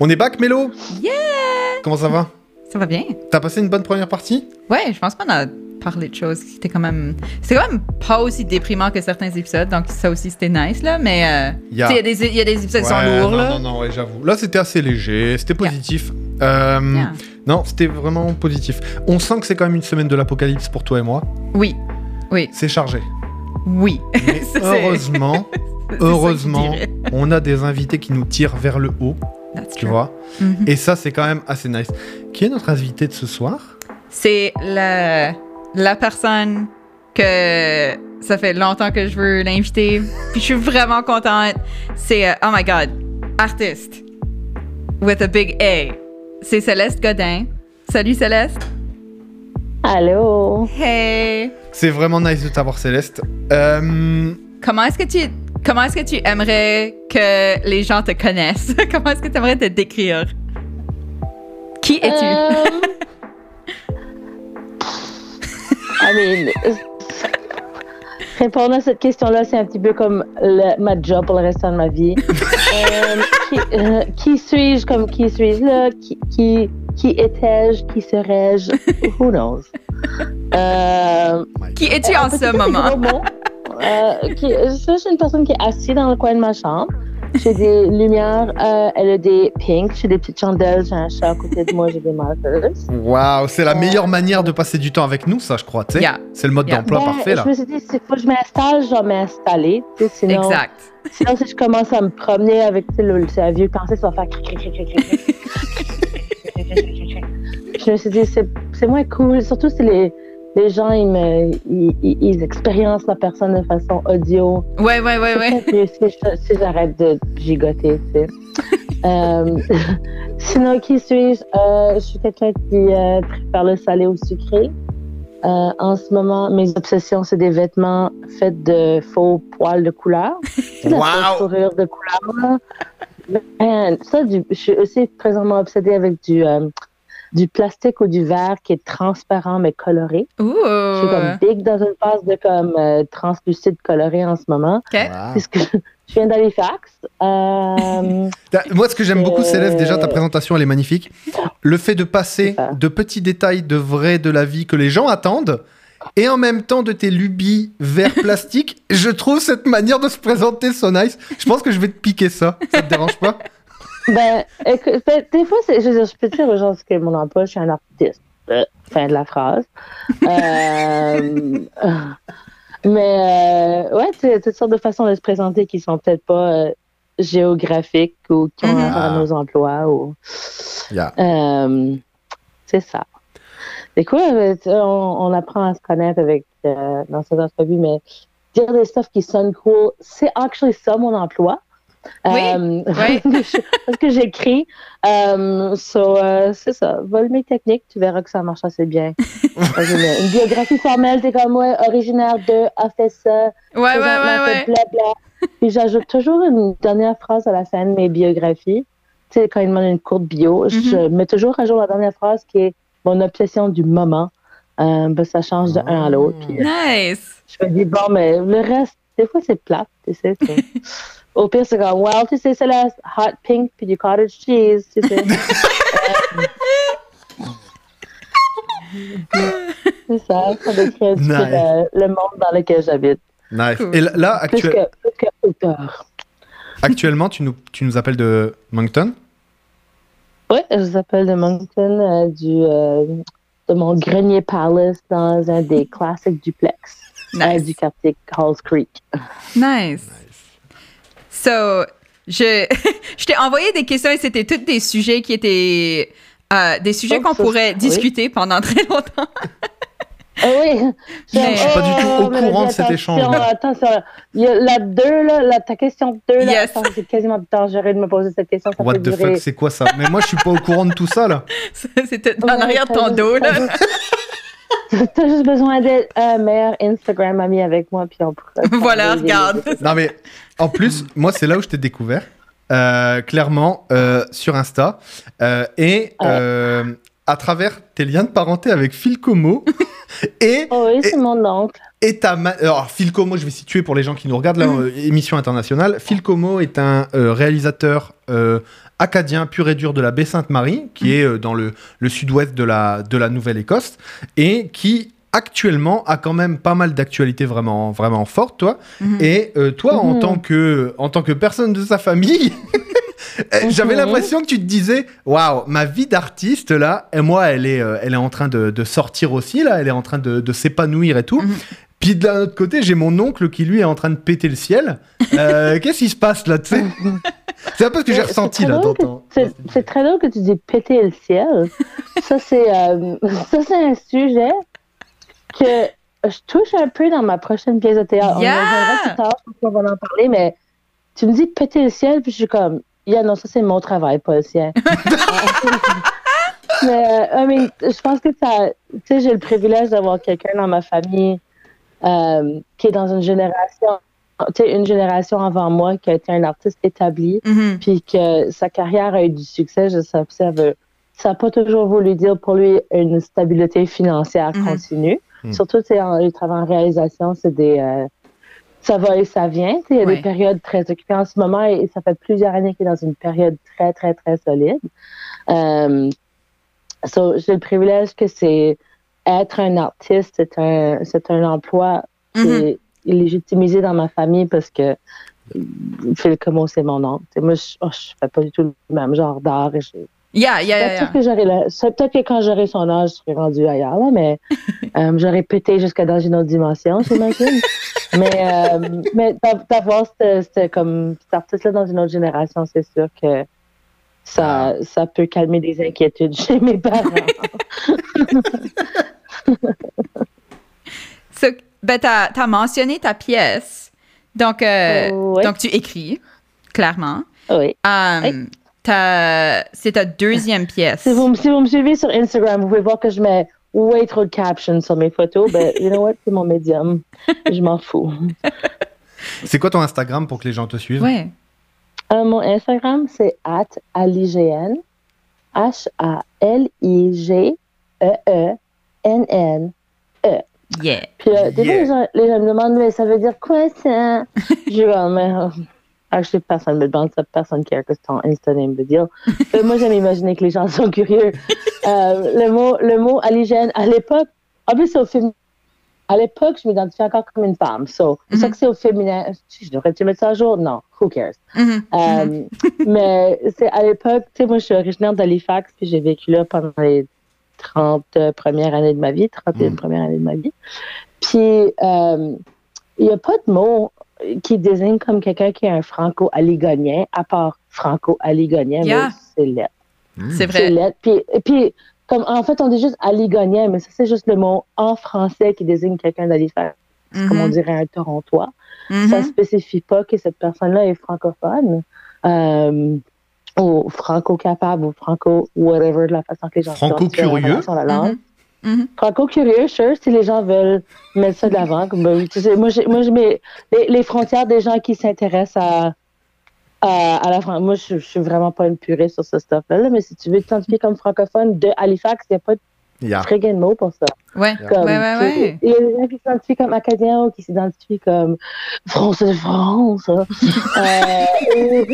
On est back, Mélo? Yeah Comment ça va? Ça va bien. T'as passé une bonne première partie? Ouais, je pense qu'on a parlé de choses qui étaient quand même. C'était quand même pas aussi déprimant que certains épisodes, donc ça aussi c'était nice, là. Mais euh, Il y a- y, des- il y a des épisodes qui sont lourds, non, là. Non, non, ouais, j'avoue. Là, c'était assez léger, c'était positif. Euh, Yeah. Non, c'était vraiment positif. On sent que c'est quand même une semaine de l'apocalypse pour toi et moi. Oui, oui, C'est chargé. oui. Mais heureusement, heureusement, on a des invités qui nous tirent vers le haut, That's tu true. vois? Mhm. Et ça, c'est quand même assez nice. Qui est notre invité de ce soir? C'est la, la personne que ça fait longtemps que je veux l'inviter. Puis je suis vraiment contente. C'est, euh, oh my god, artiste. With a big A. C'est Céleste Godin. Salut Céleste. Allô? Hey. C'est vraiment nice de t'avoir, Céleste. Euh, Comment est-ce que tu comment est-ce que tu aimerais que les gens te connaissent? Comment est-ce que tu aimerais te décrire? Qui es-tu? Euh, I mean, répondre à cette question-là, c'est un petit peu comme le- ma job pour le restant de ma vie. Euh, qui euh, qui suis-je comme qui suis-je là? Qui, qui, qui étais-je? Qui serais-je? Who knows? Qui es-tu en Parce ce moment? Euh, qui- je suis une personne qui est assise dans le coin de ma chambre. J'ai des lumières, euh, elle a des pinks, j'ai des petites chandelles, j'ai un chat à côté de moi, j'ai des markers. Waouh, c'est la Euh, meilleure manière de passer du temps avec nous, ça, je crois. Yeah. C'est le mode Yeah. d'emploi Ben, parfait, là. Je me suis dit, s'il faut que je m'installe, je vais m'installer. Sinon, Exact. sinon, si je commence à me promener avec le, un vieux pensée, ça va faire. cric, cric, cric, cric, cric, cric. Je me suis dit, c'est c'est moins cool. Surtout si les, les gens, ils, me, ils, ils, ils expériencent la personne de façon audio. Ouais, ouais, ouais, ouais. Mieux si j'arrête de gigoter, tu sais. Euh, sinon, qui suis-je? Euh, je suis quelqu'un qui euh, préfère le salé au sucré. Euh, en ce moment, mes obsessions, c'est des vêtements faits de faux poils de couleur. Wow! fourrure de couleur. Man, ça, du- je suis aussi présentement obsédée avec du, euh, du plastique ou du verre qui est transparent mais coloré. Je suis comme big dans une phase de comme euh, translucide coloré en ce moment. Ok. Wow. Puisque je je viens d'Halifax. Euh, Moi, ce que j'aime beaucoup, Céleste, déjà, ta présentation, elle est magnifique. Le fait de passer C'est de petits détails de vrai de la vie que les gens attendent et en même temps de tes lubies vers plastique, je trouve cette manière de se présenter so nice. Je pense que je vais te piquer ça. Ça te dérange pas? Ben, écoute, ben, des fois, c'est- je, veux dire, je peux dire aux gens que mon emploi, je suis un artiste. Euh, fin de la phrase. Euh, mais, euh, ouais, tu sais, toutes sortes de façons de se présenter qui sont peut-être pas euh, géographiques ou qui ont Mhm. rapport à nos emplois. Ou, Yeah. Euh, c'est ça. C'est cool, on apprend à se connaître avec euh, dans cette entrevue, mais dire des stuff qui sonnent cool, c'est actually ça mon emploi. Oui, Euh, oui. parce que j'écris. Euh, so, euh, c'est ça. Vole mes techniques, tu verras que ça marche assez bien. une, une biographie formelle, t'es comme, ouais, originaire de, a fait ça, Ouais, ouais, ouais, ouais. blabla. Puis j'ajoute toujours une dernière phrase à la fin de mes biographies. Tu sais, quand ils demandent une courte bio, je mets toujours à jour la dernière phrase qui est mon obsession du moment. Ben, ça change de un à l'autre. Euh, Nice. je me dis, bon, mais le reste, des fois, c'est plate, tu sais. Au pire, c'est comme, well, tu sais, c'est la hot pink puis du cottage cheese, tu sais. C'est ça, ça décrit Nice. le, le monde dans lequel j'habite. Nice. Cool. Et là, là, Plus que, plus que actuellement, tu nous, tu nous appelles de Moncton? Oui, je vous appelle de Moncton, euh, du, euh, de mon grenier palace dans un des classiques duplex euh, du quartier Halls Creek. Nice. So, je, je t'ai envoyé des questions et c'était toutes des sujets qui étaient euh, des sujets Oh, qu'on ça, pourrait oui. discuter pendant très longtemps. Ah oui. Mais- Je suis pas du tout au mais courant de cet échange. Attention, là. Il y a la 2, là, la, ta question 2, là, Yes. attends, c'est quasiment dangereux de me poser cette question. Ça What the durer... fuck, c'est quoi ça? Mais moi, je suis pas au courant de tout ça, là. C'était en Ouais, arrière de ton dos, là. T'as juste besoin d'être un meilleur Instagram ami avec moi, puis on. Voilà, regarde. Non, mais en plus, moi, c'est là où je t'ai découvert. Euh, clairement, euh, sur Insta. Euh, et euh, à travers tes liens de parenté avec Phil Como. et, Oh oui, Et- c'est mon oncle. Ma- Alors, Phil Como, je vais situer pour les gens qui nous regardent, là, euh, émission internationale. Phil Como est un euh, réalisateur euh, acadien pur et dur de la baie Sainte-Marie, qui est euh, dans le, le sud-ouest de la, de la Nouvelle-Écosse, et qui actuellement a quand même pas mal d'actualités vraiment, vraiment fortes, toi. Mhm. Et euh, toi, en, tant que, en tant que personne de sa famille, euh, j'avais l'impression que tu te disais, waouh, ma vie d'artiste là, et moi, elle est, euh, elle est en train de, de sortir aussi là, elle est en train de, de s'épanouir et tout. Puis d'un autre côté, j'ai mon oncle qui lui est en train de péter le ciel. Euh, Qu'est-ce qui se passe là, tu sais? C'est un peu ce que j'ai Mais ressenti là. C'est très drôle que tu dis péter le ciel. ça, c'est euh, ça, c'est un sujet que je touche un peu dans ma prochaine pièce de théâtre. Yeah! On plus tard, qu'on va en parler, mais tu me dis péter le ciel, puis je suis comme, yeah, non, ça, c'est mon travail, pas le sien. mais, euh, I mean, je pense que ça, tu sais, j'ai le privilège d'avoir quelqu'un dans ma famille euh, qui est dans une génération, tu sais, une génération avant moi qui a été un artiste établi Mhm. puis que sa carrière a eu du succès, je sais, ça veut, ça n'a pas toujours voulu dire pour lui une stabilité financière Mhm. continue. Mhm. Surtout, tu sais, en, les travaux en réalisation, c'est des, euh, ça va et ça vient. Tu sais, Il y a Ouais. des périodes très occupées en ce moment et, ça fait plusieurs années qu'il est dans une période très, très, très solide. Euh, so, j'ai le privilège que c'est être un artiste, c'est un, c'est un emploi qui Mhm. est légitimisé dans ma famille parce que Phil Como, c'est mon oncle. Moi, je, oh, je fais pas du tout le même genre d'art. Yeah, yeah, yeah, Peut-être que quand j'aurai son âge, je serai rendu ailleurs, là, mais euh, j'aurais pété jusqu'à dans une autre dimension, j'imagine. mais euh, mais d'a- d'avoir cet artiste-là dans une autre génération, c'est sûr que ça, ça peut calmer des inquiétudes chez mes parents. So, ben, t'as as mentionné ta pièce. Donc, euh, donc tu écris, clairement. oui. Um, Oui. C'est ta deuxième pièce. Si vous, me- si vous me suivez sur Instagram, vous pouvez voir que je mets way trop de captions sur mes photos. Ben, you know what? C'est mon médium. Je m'en fous. C'est quoi ton Instagram pour que les gens te suivent? Ouais. Euh, mon Instagram, c'est at align. H-A-L-I-G-E-E-N-N. Yeah. Puis euh, des fois, les gens, les gens me demandent, mais ça veut dire quoi ça? je oh, mais euh, actually, personne me demande ça, personne care que ton Insta name veut dire. Mais moi, j'aime imaginer que les gens sont curieux. Euh, le mot, le mot aligène, à l'époque, en plus, c'est au féminin. À l'époque, je m'identifiais encore comme une femme. So, c'est ça Mhm. que c'est au féminin. Je devrais-tu mettre ça à jour? Non, who cares? Mhm. Euh, mais c'est à l'époque, tu sais, moi, je suis originaire d'Halifax, puis j'ai vécu là pendant les 30 premières années de ma vie, 31 Mm. premières années de ma vie. Puis, euh, il n'y a pas de mot qui désigne comme quelqu'un qui est un franco-aligonien, à part franco-aligonien, Yeah. mais c'est lettre. Hmm. C'est C'est vrai. lettre. Puis, et puis, comme, en fait, on dit juste aligonien, mais ça, c'est juste le mot en français qui désigne quelqu'un d'Halifax, comme on Mhm. dirait un Torontois Mhm. ça spécifie pas que cette personne-là est francophone euh, ou franco-capable ou franco-whatever de la façon que les gens Franco-curieux. la langue. Mhm. Franco-curieux, sure, si les gens veulent mettre ça de l'avant. comme, ben, tu sais, moi, moi je mets les, les frontières des gens qui s'intéressent à, à, à la France. Moi, je, je suis vraiment pas une purée sur ce stuff-là, là, mais si tu veux t'identifier comme francophone de Halifax, il n'y a pas de Yeah. friggin' mot pour ça. Ouais. Comme, Ouais, ouais, ouais. Il y a des gens qui s'identifient comme acadiens ou qui s'identifient comme français de France. hein. Euh,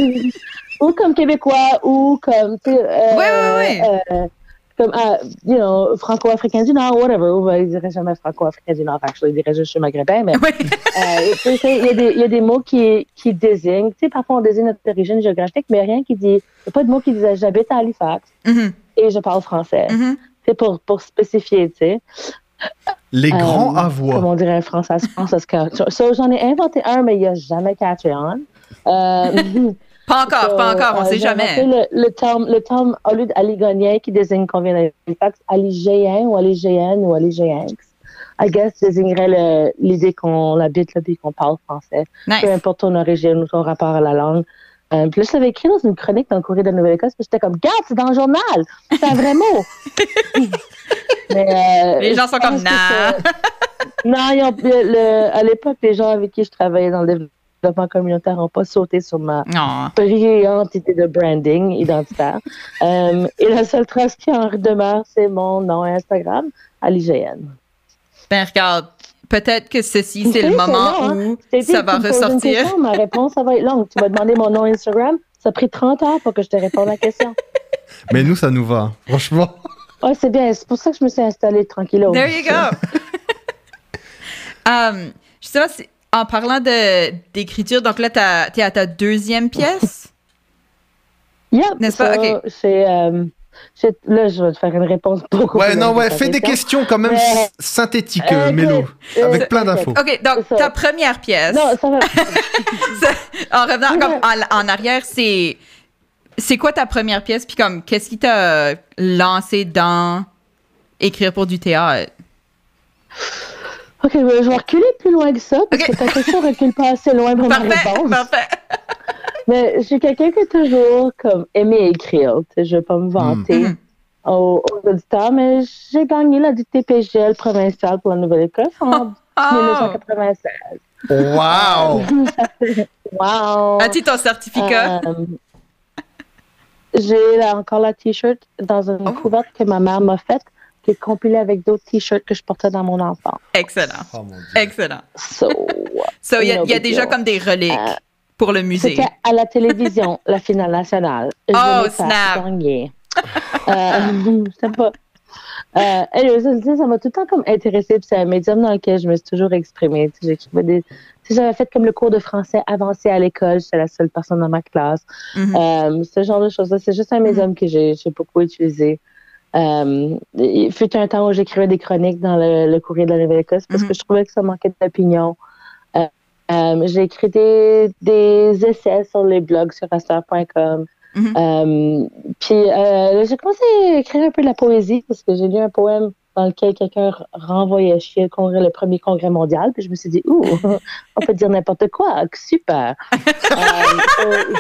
ou, ou comme québécois ou comme, tu sais, euh, Ouais, ouais, ouais. Comme, ah, you know, franco-africain du Nord, whatever. Ou ben, ils diraient jamais franco-africain du Nord, actually, ils diraient juste je suis maghrébin, mais euh, il y, a des- il y a des mots qui, qui désignent, tu sais, parfois on désigne notre origine géographique, mais rien qui dit, il n'y a pas de mot qui disait j'habite à Halifax Mhm. et je parle français. C'est pour, pour spécifier, tu sais. Les grands Euh, à voix. Comme on dirait un français, français catch. So, j'en ai inventé un, mais il n'a jamais catché on. Euh, Pas encore, pas encore, on euh, sait jamais. Le, le terme, le terme, au lieu d'aligonien qui désigne qu'on vient d'Halifax, aligéen ou aligéenne ou aligéenx, I guess, désignerait l'idée qu'on habite là puis qu'on parle français. Nice. Peu importe ton origine ou ton rapport à la langue. Euh, puis là, je l'avais écrit dans une chronique dans le courrier de la Nouvelle-Écosse, puis j'étais comme, garde, c'est dans le journal! C'est un vrai mot! Mais, euh, Les gens sont comme, nah. Non, le- à l'époque, les gens avec qui je travaillais dans le développement communautaire n'ont pas sauté sur ma Non. brillante idée de branding identitaire. Euh, et la seule trace qui en demeure, c'est mon nom Instagram, à l'IGN. Ben, regarde, peut-être que ceci, c'est le moment long, hein? où Je ça va ressortir. question, ma réponse, ça va être longue. Tu m'as demandé mon nom Instagram. Ça a pris 30 heures pour que je te réponde à la question. Mais nous, ça nous va. Franchement. Ouais, c'est bien. C'est pour ça que je me suis installée tranquillo. There you go. um, justement, c'est- en parlant de- d'écriture, donc là, t'as- t'es à ta deuxième pièce? Yep, N'est-ce pas? ça, Ok. c'est, euh, c'est- là, je vais te faire une réponse beaucoup Ouais, plus non, ouais, fais des question. questions quand même Mais- synthétiques, euh, Mélo. euh, Avec plein d'infos. OK, donc ta première pièce, Non, ça va. en revenant comme en, en arrière, c'est c'est quoi ta première pièce? Puis comme, qu'est-ce qui t'a lancé dans écrire pour du théâtre? OK, je vais reculer plus loin que ça, parce Ok. que ta question recule pas assez loin pour ma Parfait, réponse. parfait. Mais je suis quelqu'un qui a toujours comme, aimé écrire. Je vais pas me vanter Mhm. aux, aux auditeurs, mais j'ai gagné la du TPGL provincial pour la Nouvelle-Écosse en Oh! 1996. Wow! Wow! As-tu ton certificat? Euh, j'ai là encore la t-shirt dans une Oh. couverte que ma mère m'a faite, qui est compilée avec d'autres t-shirts que je portais dans mon enfant. Excellent. Oh, mon Dieu. Excellent. So, So, il y, a- y déjà comme des reliques Euh, pour le musée. C'était à la télévision, la finale nationale. Je Oh, l'ai fait snap. Euh, je sais pas. Euh, anyway, ça, tu sais, ça m'a tout le temps comme intéressée, puis c'est un médium dans lequel je me suis toujours exprimée. Des- J'avais fait comme le cours de français avancé à l'école, j'étais la seule personne dans ma classe. Mhm. Euh, ce genre de choses-là, c'est juste un médium que j'ai j'ai beaucoup utilisé. Euh, il fut un temps où j'écrivais des chroniques dans le, le courrier de la Nouvelle-Écosse parce Mhm. que je trouvais que ça manquait d'opinion. Euh, euh, j'ai écrit des, des essais sur les blogs sur aster.com. Mhm. Euh, puis j'ai commencé à écrire un peu de la poésie parce que j'ai lu un poème dans lequel quelqu'un renvoyait chier le, congrès, le premier congrès mondial. Puis je me suis dit, ouh, on peut dire n'importe quoi, super. Euh,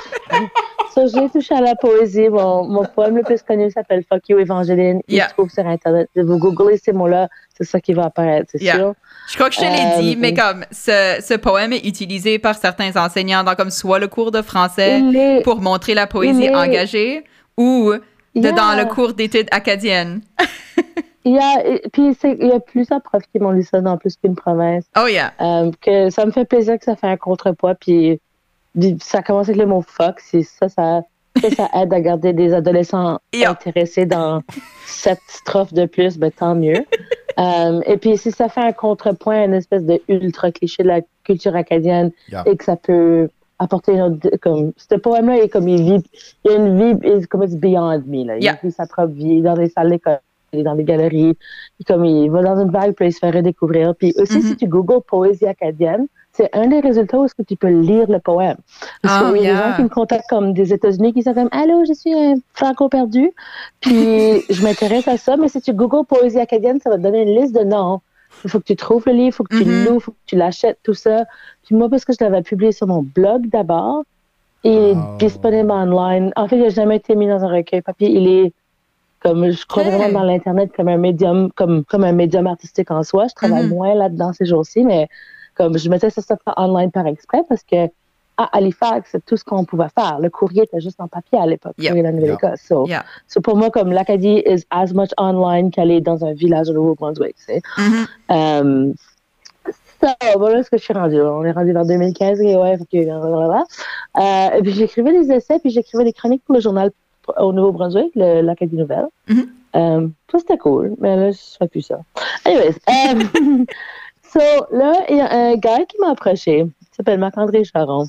so- so, j'ai touché à la poésie. Mon, mon poème le plus connu s'appelle Fuck You Evangeline. Il Yeah. se trouve sur Internet. Si vous googlez ces mots-là, c'est ça qui va apparaître, c'est Yeah. sûr. Je crois que je te l'ai Euh, dit, mais comme ce, ce poème est utilisé par certains enseignants dans comme soit le cours de français est- pour montrer la poésie est- engagée ou de Yeah. dans le cours d'études acadiennes. Il y a, puis c'est- il y a plusieurs profs qui m'ont lu ça dans plus qu'une province. Oh yeah. Euh, que ça me fait plaisir que ça fait un contrepoids. Puis, ça commence avec le mot fuck. c'est Ça, ça, ça, ça aide à garder des adolescents intéressés dans cette strophe de plus, ben, tant mieux. Euh, et puis, si ça fait un contrepoint à une espèce de ultra cliché de la culture acadienne Yeah. et que ça peut apporter une autre, comme, ce poème-là est comme il vit, il y a une vie, comme it's beyond me, là. Il Yeah. vit sa propre vie dans les salles d'école, dans les galeries, puis comme il va dans une vague, puis il se fait redécouvrir. Puis aussi, Mhm. si tu googles poésie acadienne, c'est un des résultats où est-ce que tu peux lire le poème. Parce Oh, qu'il y a yeah. des gens qui me contactent comme des États-Unis qui sont comme Allô, je suis un franco perdu. Puis je m'intéresse à ça, mais si tu googles poésie acadienne, ça va te donner une liste de noms. Il faut que tu trouves le livre, il faut que tu le loues, il faut que tu l'achètes, tout ça. Puis moi, parce que je l'avais publié sur mon blog d'abord, il est Oh. disponible online. En fait, il n'a jamais été mis dans un recueil papier. Il est comme je crois vraiment dans l'internet comme un médium comme comme un médium artistique en soi. Je travaille Mhm. moins là-dedans ces jours-ci, mais comme je mettais ça, ça online par exprès parce que à Halifax, c'est tout ce qu'on pouvait faire. Le courrier était juste en papier à l'époque, de la Nouvelle-Écosse. So, Yeah. so pour moi, comme l'Acadie is as much online qu'elle est dans un village au Nouveau-Brunswick. tu sais. Mhm. Euh, ça, voilà ce que je suis rendue. On est rendu vers 2015 et ouais, ok, blablabla. Euh, et puis j'écrivais des essais, puis j'écrivais des chroniques pour le journal au Nouveau-Brunswick, le- l'Acadie Nouvelle. Mhm. Euh, ça, c'était cool, mais là, je fais plus ça. Anyways, euh, so, là, il y a un gars qui m'a approché, il s'appelle Marc-André Charon.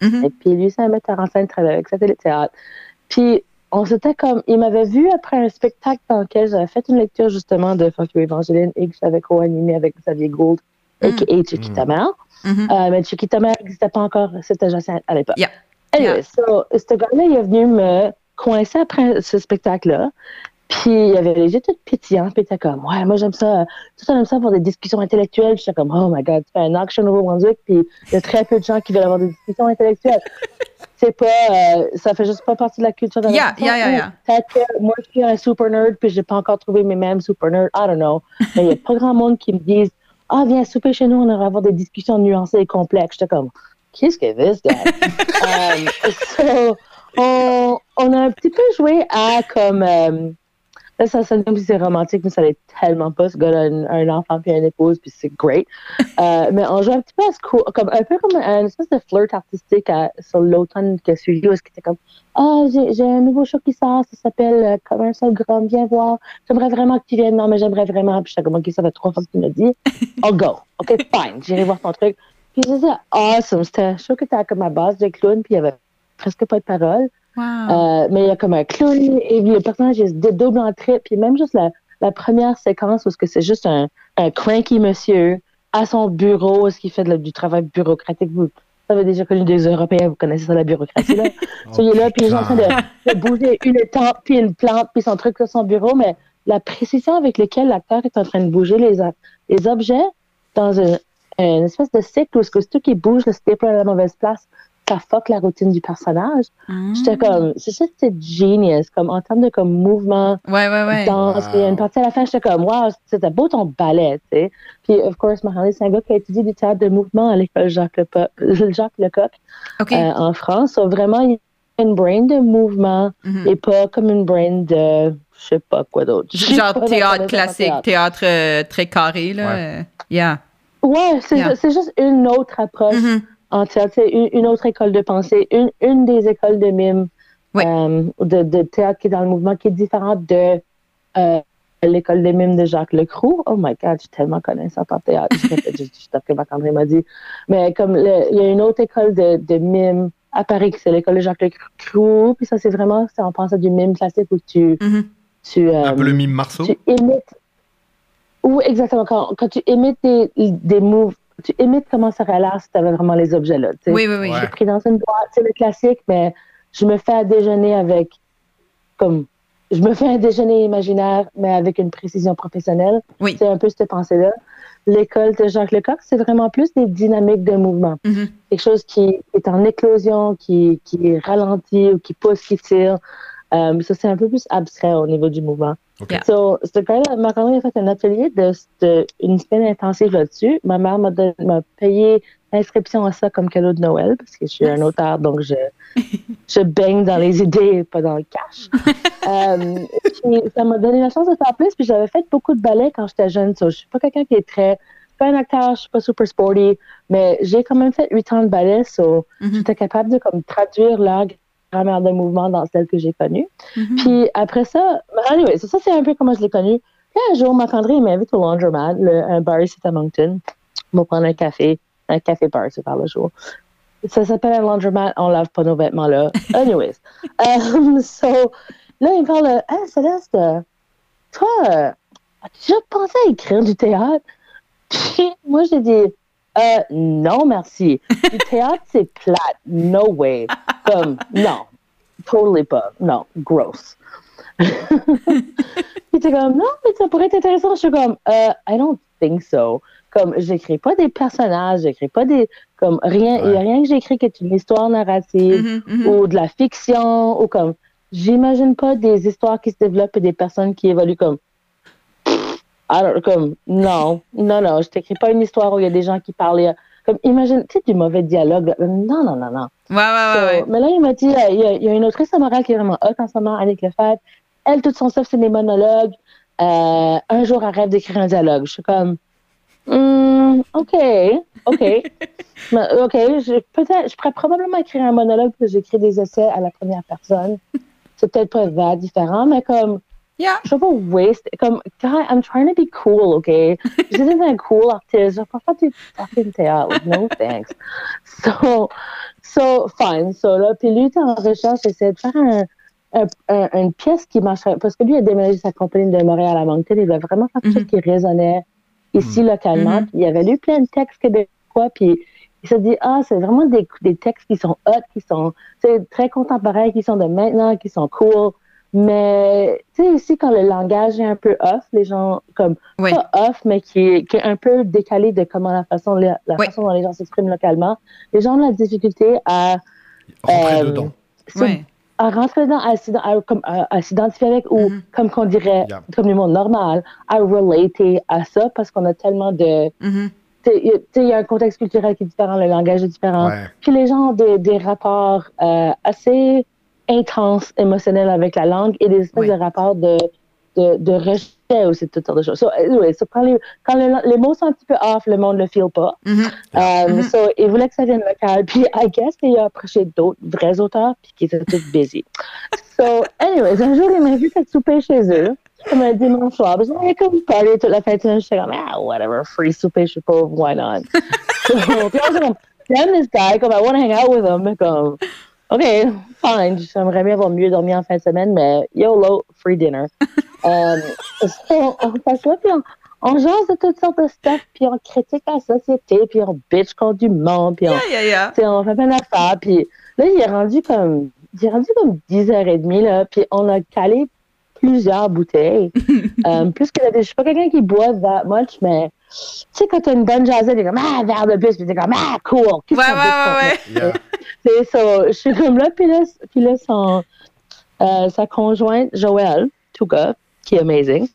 Mhm. Et puis lui, c'est un metteur en scène, travaille avec Satellite Théâtre. Puis on s'était comme, il m'avait vu après un spectacle dans lequel j'avais fait une lecture justement de Fuck You Evangeline et que j'avais co-animé avec Xavier Gould, Mm. a.k.a. Chiquita Mhm. euh, mais Chiquita Mère n'existait pas encore, c'était Jacinthe à l'époque. Yeah. Anyway, Yeah. so, ce gars-là, il est venu me coincer après ce spectacle-là. Puis il avait les yeux tout pétillants, puis était comme, ouais, moi j'aime ça, tout ça, j'aime ça pour des discussions intellectuelles. Puis j'étais comme, oh my god, tu fais un action au Nouveau-Brunswick, puis il y a très peu de gens qui veulent avoir des discussions intellectuelles. C'est pas, euh, ça fait juste pas partie de la culture de la Yeah, yeah, yeah, yeah. Peut-être que moi je suis un super nerd, puis j'ai pas encore trouvé mes mêmes super nerds, I don't know. Mais il y a pas grand monde qui me disent, ah, viens souper chez nous, on va avoir des discussions nuancées et complexes. J'étais comme, qu'est-ce que this guy? um, so, on, a un petit peu joué à comme. euh, Là, ça sonne comme c'est romantique, mais ça l'est tellement pas. Ce gars-là a un, enfant puis une épouse, puis c'est great. Euh, mais on joue un petit peu à ce co- comme, un peu comme une espèce de flirt artistique sur l'automne qui a suivi, où c'était comme Ah, j'ai j'ai un nouveau show qui sort, ça s'appelle euh, Comme un seul grand, viens voir. J'aimerais vraiment que tu viennes. Non, mais j'aimerais vraiment. Puis j'étais comme, ça fait trois fois que tu me dis. Oh, go. OK, fine. J'irai voir ton truc. Puis c'était awesome. C'était un show que t'as comme à base de clown, puis il y avait presque pas de paroles. Wow. Euh, mais il y a comme un clown et le personnage il se dédouble en. Puis même juste la, la première séquence où c'est juste un, un cranky monsieur à son bureau, ce qui fait de du travail bureaucratique. Vous, vous avez déjà connu des Européens, vous connaissez ça, la bureaucratie. Là. So, il est là, puis il est en train de, de bouger une étampe, puis une plante, puis son truc sur son bureau. Mais la précision avec laquelle l'acteur est en train de bouger les, les objets dans un- une espèce de cycle où ce que tout qui bouge, le stapler à la mauvaise place, ça fuck la routine du personnage. Mm. J'étais comme, c'est ça, c'est genius, comme en termes de comme mouvement, Ouais, ouais, ouais. danse. Y a une partie à la fin, j'étais comme, wow, c'était beau ton ballet, tu sais. Puis, of course, Marie, c'est un gars qui a étudié du théâtre de mouvement à l'école Jacques Lecoq, Jacques Lecoq euh, en France. So, vraiment, il y a une brain de mouvement Mhm. et pas comme une brain de, je sais pas quoi d'autre. Genre théâtre le classique, théâtre. théâtre euh, très carré, là. Ouais. euh, Yeah. Ouais, c'est Yeah. juste une autre approche Mhm. Théâtre, c'est une, une autre école de pensée, une, une des écoles de mime, Oui. euh, de, de théâtre qui est dans le mouvement, qui est différente de euh, l'école de mime de Jacques Lecroux. Oh my God, je suis tellement connaissante en théâtre. Je ce que Marc-André m'a dit. Mais comme le- il y a une autre école de, de mime à Paris, qui c'est l'école de Jacques Lecroux, puis ça, c'est vraiment, c'est on pense à du mime classique où tu, Mhm. tu, Un euh, peu le mime Marceau. tu imites. Oui, exactement. Quand, quand tu imites des, des moves, tu imites comment ça aurait l'air si tu avais vraiment les objets là. tu sais. Oui, oui, oui. Suis pris dans une boîte, c'est le classique, mais je me fais à déjeuner avec, comme, je me fais un déjeuner imaginaire, mais avec une précision professionnelle. Oui. C'est un peu cette pensée-là. L'école de Jacques Lecoq, c'est vraiment plus des dynamiques de mouvement. Mhm. Quelque chose qui est en éclosion, qui, qui ralentit ou qui pousse, qui tire. Euh, ça, c'est un peu plus abstrait au niveau du mouvement. Ok. Yeah. So, ce gars-là, Marc-André a fait un atelier de, de une semaine intensive là-dessus. Ma mère m'a don- m'a payé l'inscription à ça comme cadeau de Noël parce que je suis un auteur, donc je, je baigne dans les idées, pas dans le cash. Euh, puis ça m'a donné la chance de faire plus, puis j'avais fait beaucoup de ballet quand j'étais jeune. So, je suis pas quelqu'un qui est très. Je suis pas un acteur, je suis pas super sporty, mais j'ai quand même fait huit ans de ballet, so Mhm. j'étais capable de comme traduire la grammaire de mouvement dans celle que j'ai connue. Mhm. Puis après ça, anyway, ça, ça, c'est un peu comment je l'ai connu. Puis un jour, Marc-André il m'invite au Laundromat, le, un bar ici à Moncton. On va prendre un café, un café bar, c'est par le jour. Ça s'appelle un laundromat, on lave pas nos vêtements là. Anyways. Um, so, là, il me parle, ah, Céleste, euh, toi, as-tu déjà pensé à écrire du théâtre? Puis moi, j'ai dit, euh, non, merci. Du théâtre, c'est plate. No way. Comme, non. Totally pas. Non. Gross. Il était comme, non, mais ça pourrait être intéressant. Je suis comme, euh, I don't think so. Comme, j'écris pas des personnages, j'écris pas des, comme, rien, y a rien que j'écris qui est une histoire narrative Mhm, mhm. ou de la fiction ou comme, j'imagine pas des histoires qui se développent et des personnes qui évoluent comme, alors, comme, non, non, non, je t'écris pas une histoire où il y a des gens qui parlent, euh, comme, imagine, tu sais, du mauvais dialogue. là. Non, non, non, non. Ouais, ouais, ouais, So, ouais. Mais là, il m'a dit, euh, il y, a, il y a une autrice morale qui est vraiment hot en ce moment, Annick Lefebvre. Elle, tout son stuff, c'est des monologues. Euh, un jour, elle rêve d'écrire un dialogue. Je suis comme, Hmm, OK, OK. Mais, OK, je, peut-être, je pourrais probablement écrire un monologue parce que j'écris des essais à la première personne. C'est peut-être pas différent, mais comme, Yeah. pas waste, comme, God, I'm trying to be cool, OK? J'étais un cool artiste, je faire du fucking théâtre, no thanks. So, so, fine. So, là, puis lui, était en recherche, j'essayais de faire un, un- un- une pièce qui marcherait, parce que lui a déménagé sa compagnie de Montréal à Moncton, il voulait vraiment faire quelque chose qui résonnait ici localement. Mhm. Puis il avait lu plein de textes québécois, puis il s'est dit, ah, c'est vraiment des, des textes qui sont hot, qui sont c'est très contemporains, qui sont de maintenant, qui sont cool. Mais, tu sais, ici, quand le langage est un peu off, les gens, comme, Oui. pas off, mais qui est, qui est un peu décalé de comment la façon, la, la Oui. façon dont les gens s'expriment localement, les gens ont la difficulté à, Rentrer Euh, dedans. Ouais. à rentrer dedans, à, s'id- à- comme, à- à s'identifier avec, ou Mhm. comme qu'on dirait, Yeah. comme le monde normal, à relater à ça parce qu'on a tellement de. Mhm. Tu sais, il y a- tu sais, il y a un contexte culturel qui est différent, le langage est différent. Ouais. Puis les gens ont des, des rapports euh, assez intenses, émotionnels avec la langue et des espèces Oui. de rapports de de, de rejet aussi, toutes sortes de choses. So, anyway, so quand les, quand les, les mots sont un petit peu off, le monde ne le feel pas. Mhm. Um, Mhm. So, il voulait que ça vienne local. Puis, I guess qu'il a approché d'autres vrais auteurs, puis qui étaient tous busy. So, anyways, un jour, il m'a vu faire souper chez eux, comme un dimanche soir. Puis, j'avais comme parlé toute la fin de semaine. J'étais comme, ah, whatever, free souper, je suis pauvre, why not? so, puis, on s'est comme, damn this guy, comme, I want to hang out with him. Comme, OK, fine. J'aimerais bien avoir mieux dormi en fin de semaine, mais YOLO, free dinner. um, so, on passe là, puis on, on jase de toutes sortes de stuff, puis on critique la société, puis on bitch contre du monde, puis on, Yeah, yeah, yeah. on fait plein d'affaires, puis là, il est rendu comme, il est rendu comme 10h30, là, puis on a calé plusieurs bouteilles. Euh, plus que je suis pas quelqu'un qui boit that much, mais sais, quand t'as une bonne jasette, t'es comme, ah, verre de plus, puis t'es comme, ah, cool. Ouais, ouais, ouais, ouais. Yeah. c'est ça. Je suis comme là, puis là, puis là son, euh, sa conjointe, Joël, tout cas, qui est amazing.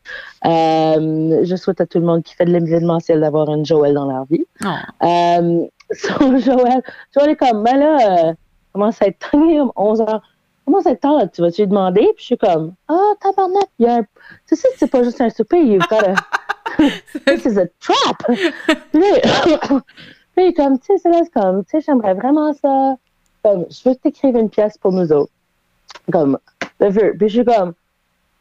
Euh, je souhaite à tout le monde qui fait de l'événementiel d'avoir une Joël dans leur vie. Oh. Euh, son Joël, Joël est comme, ben là, euh, commence à être tard, comme 11 heures. Comment ça être tard, là? Tu vas-tu lui demander? Puis je suis comme, ah, tabarnak, il y a un. Tu sais, c'est pas juste un souper, you've got a. This is a trap! Puis comme, tu sais, c'est comme, tu sais, j'aimerais vraiment ça. Comme, je veux que t'écrives une pièce pour nous autres. Comme, le veux. Puis je suis comme,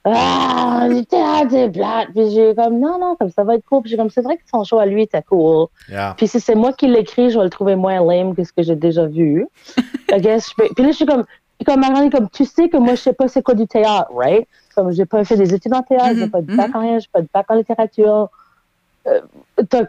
ah, du théâtre, c'est plate. Puis j'ai comme, non, non, comme ça va être cool. Puis j'ai comme, c'est vrai que son show à lui était cool. Yeah. Puis si c'est moi qui l'écris, je vais le trouver moins lame que ce que j'ai déjà vu. I guess je peux- Puis là, je suis comme, comme comme, tu sais que moi, je sais pas c'est quoi du théâtre, right? Comme j'ai pas fait des études en théâtre, j'ai Mhm, pas de bac en rien, j'ai pas de bac en littérature. Euh, t'as,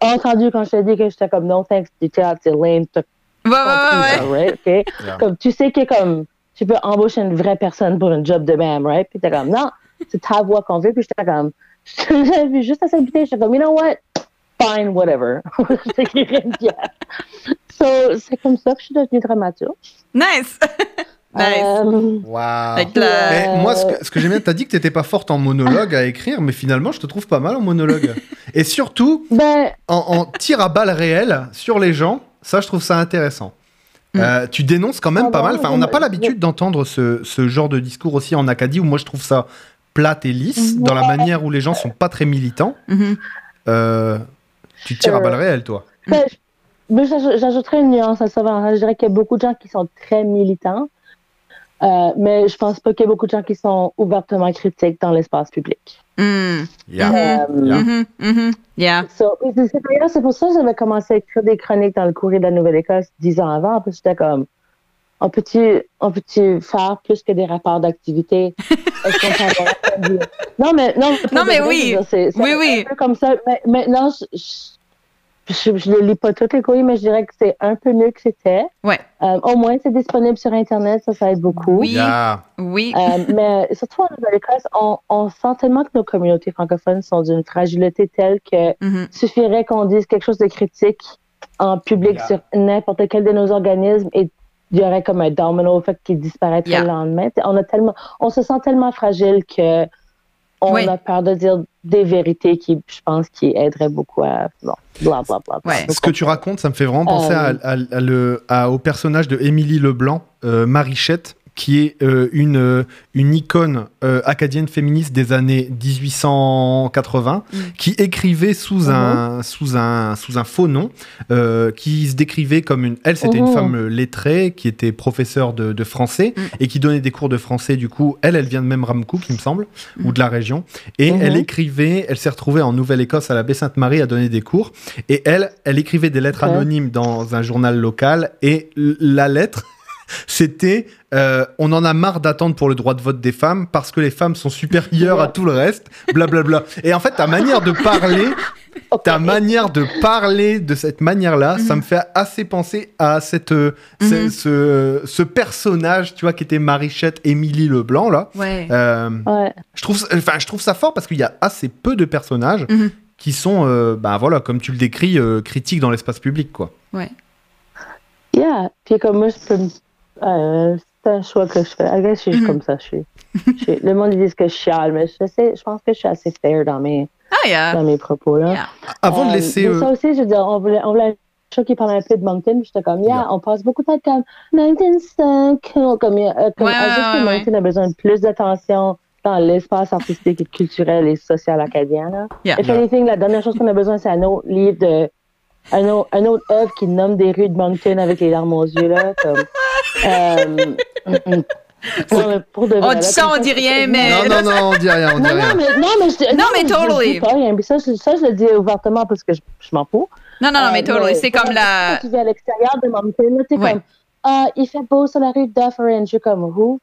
entendu quand je t'ai dit que j'étais comme, non, thanks, du théâtre, c'est lame. T'as Ouais, ouais, ouais, ouais. compris ça, right? Yeah. Comme, tu sais que comme, tu peux embaucher une vraie personne pour un job de BAM, right? Puis t'es comme, non, c'est ta voix qu'on veut. Puis j'étais comme, vu juste à cette bouteille, j'étais comme, you know what? Fine, whatever. je t'écrirai une pièce. So, c'est comme ça que je suis devenue dramaturge. Nice! nice. Euh, Wow. Avec la- Mais Euh, moi, ce que, ce que j'aime bien, t'as dit que t'étais pas forte en monologue à écrire, mais finalement, je te trouve pas mal en monologue. Et surtout, ben, en, en tir à balles réelles sur les gens, ça, je trouve ça intéressant. Mm. Euh, tu dénonces quand même Ah pas bon, mal. Enfin, on n'a pas je- l'habitude d'entendre ce, ce genre de discours aussi en Acadie, où moi, je trouve ça plate et lisse, dans la manière où les gens sont pas très militants. Mhm. Euh, tu tires à Sure. balles réelles, toi. ben, mais j'aj- j'ajouterais une nuance à ça. Vincent. Je dirais qu'il y a beaucoup de gens qui sont très militants, euh, mais je pense pas qu'il y ait beaucoup de gens qui sont ouvertement critiques dans l'espace public. Mm. Yeah. Euh, Yeah. Mhm, mhm. Yeah. So, c'est- pour ça que j'avais commencé à écrire des chroniques dans le courrier de la Nouvelle-Écosse dix ans avant, parce que j'étais comme, on peut-tu, on peut-tu faire plus que des rapports d'activité? Peut? Non, mais, non, Non, mais oui. c'est- c'est Oui, un oui. peu comme ça. Mais, maintenant, je, je, je, ne lis pas les courriers, mais je dirais que c'est un peu mieux que c'était. Ouais. Euh, au moins, c'est disponible sur Internet, ça, ça aide beaucoup. Oui. Yeah. Oui. Euh, mais surtout en Nouvelle-Écosse, on, on sent tellement que nos communautés francophones sont d'une fragilité telle que Mhm. suffirait qu'on dise quelque chose de critique en public Yeah. sur n'importe quel de nos organismes et il y aurait comme un domino effect qui disparaîtrait Yeah. le lendemain. On, a tellement, on se sent tellement fragile que on Oui. a peur de dire des vérités qui, je pense, qui aideraient beaucoup à. Bon, bla bla bla. bla. Ouais. Ce que tu racontes, ça me fait vraiment penser à, Euh. à- à le, à- au personnage de Émilie Leblanc, euh, Marichette, qui est euh, une, euh, une icône euh, acadienne féministe des années 1880, Mm. qui écrivait sous, un, sous, un, sous un faux nom, euh, qui se décrivait comme une... Elle, c'était une Mhm. femme lettrée, qui était professeure de, de français, Mm. et qui donnait des cours de français, du coup. Elle, elle vient de même Ramcook, il me semble, Mm. ou de la région. Et Mhm. elle écrivait, elle s'est retrouvée en Nouvelle-Écosse à la baie Sainte-Marie à donner des cours. Et elle, elle écrivait des lettres anonymes dans un journal local. Et la lettre, c'était euh, On en a marre d'attendre pour le droit de vote des femmes parce que les femmes sont supérieures à tout le reste. Blablabla. Et en fait, ta manière de parler. Ta manière de parler de cette manière-là, ça Mhm. me fait assez penser à cette, euh, Mhm. ce, ce, ce personnage, tu vois, qui était Marichette Émilie Leblanc, là. Ouais. Euh, Ouais. je trouve, ça- enfin, je trouve ça fort parce qu'il y a assez peu de personnages Mhm. qui sont, euh, bah voilà, comme tu le décris, euh, critiques dans l'espace public, quoi. Ouais. Yeah. Puis comme moi, je peux me- euh, c'est un choix que je fais. I guess je suis Mhm. comme ça. Je suis, je suis- le monde ils disent que je chiale, mais je, sais, je pense que je suis assez fair dans mes, Ah, yeah. dans mes propos. Là. Yeah. Avant de Euh, laisser, mais euh, ça aussi, je veux dire, on voulait, on voulait un show qui parlait un peu de Moncton. J'étais comme, yeah, Yeah. on passe beaucoup de temps comme Moncton 5. Comme, euh, comme Ouais, ah, juste ouais, que ouais, Moncton a besoin de plus d'attention dans l'espace artistique et culturel et social acadien. Là. Yeah. If anything, la dernière chose qu'on a besoin, c'est un autre livre de. Un autre, un autre qui nomme des rues de Moncton avec les larmes aux yeux, là. Comme, euh. Non, mais pour de vrai, On dit ça, on dit rien, mais. Non, non, non, on dit rien, on dit Non, non, rien. mais, non, mais, je, Non, mais je- je totally. dis pas rien. Puis ça, je- ça, je le dis ouvertement parce que je, je m'en fous. Non, non, non, mais Euh, totally. C'est comme la. Quand tu vis à l'extérieur de Moncton, là, t'es Ouais. comme, ah, il fait beau sur la rue Dufferin. Je suis comme, who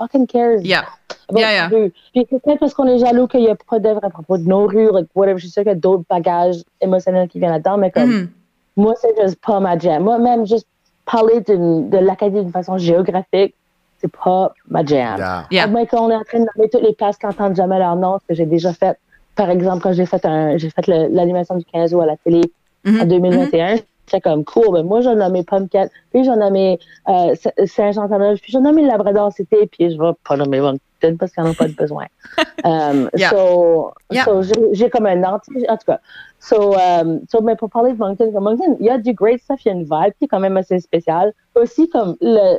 fucking cares? Yeah. about Yeah, yeah. Puis c'est peut-être parce qu'on est jaloux qu'il n'y a pas d'œuvre à propos de nos rues, like, whatever. Je suis sûre qu'il y a d'autres bagages émotionnels qui viennent là-dedans, mais comme, Mhm. moi, c'est juste pas ma jam. Moi-même, juste parler de l'Acadie d'une façon géographique, c'est pas ma jam. Yeah. Yeah. Moins qu'on est en train de nommer toutes les places qui n'entendent jamais leur nom, ce que j'ai déjà fait. Par exemple, quand j'ai fait un, j'ai fait l'animation du 15 août à la télé Mhm. en 2021, c'était comme cool. Mais moi, j'ai nommé Pumpkin, puis j'ai nommé euh, Saint- Saint-Jean-Samuel, puis j'ai nommé Labrador City, puis je vais pas nommer Moncton parce qu'ils n'en ont pas de besoin. Um, Yeah. So, Yeah. so j'ai- j'ai comme un anti, en tout cas. So, um, so, mais pour parler de Moncton, comme Moncton, il y a du great stuff, il y a une vibe qui est quand même assez spéciale. Aussi, comme le,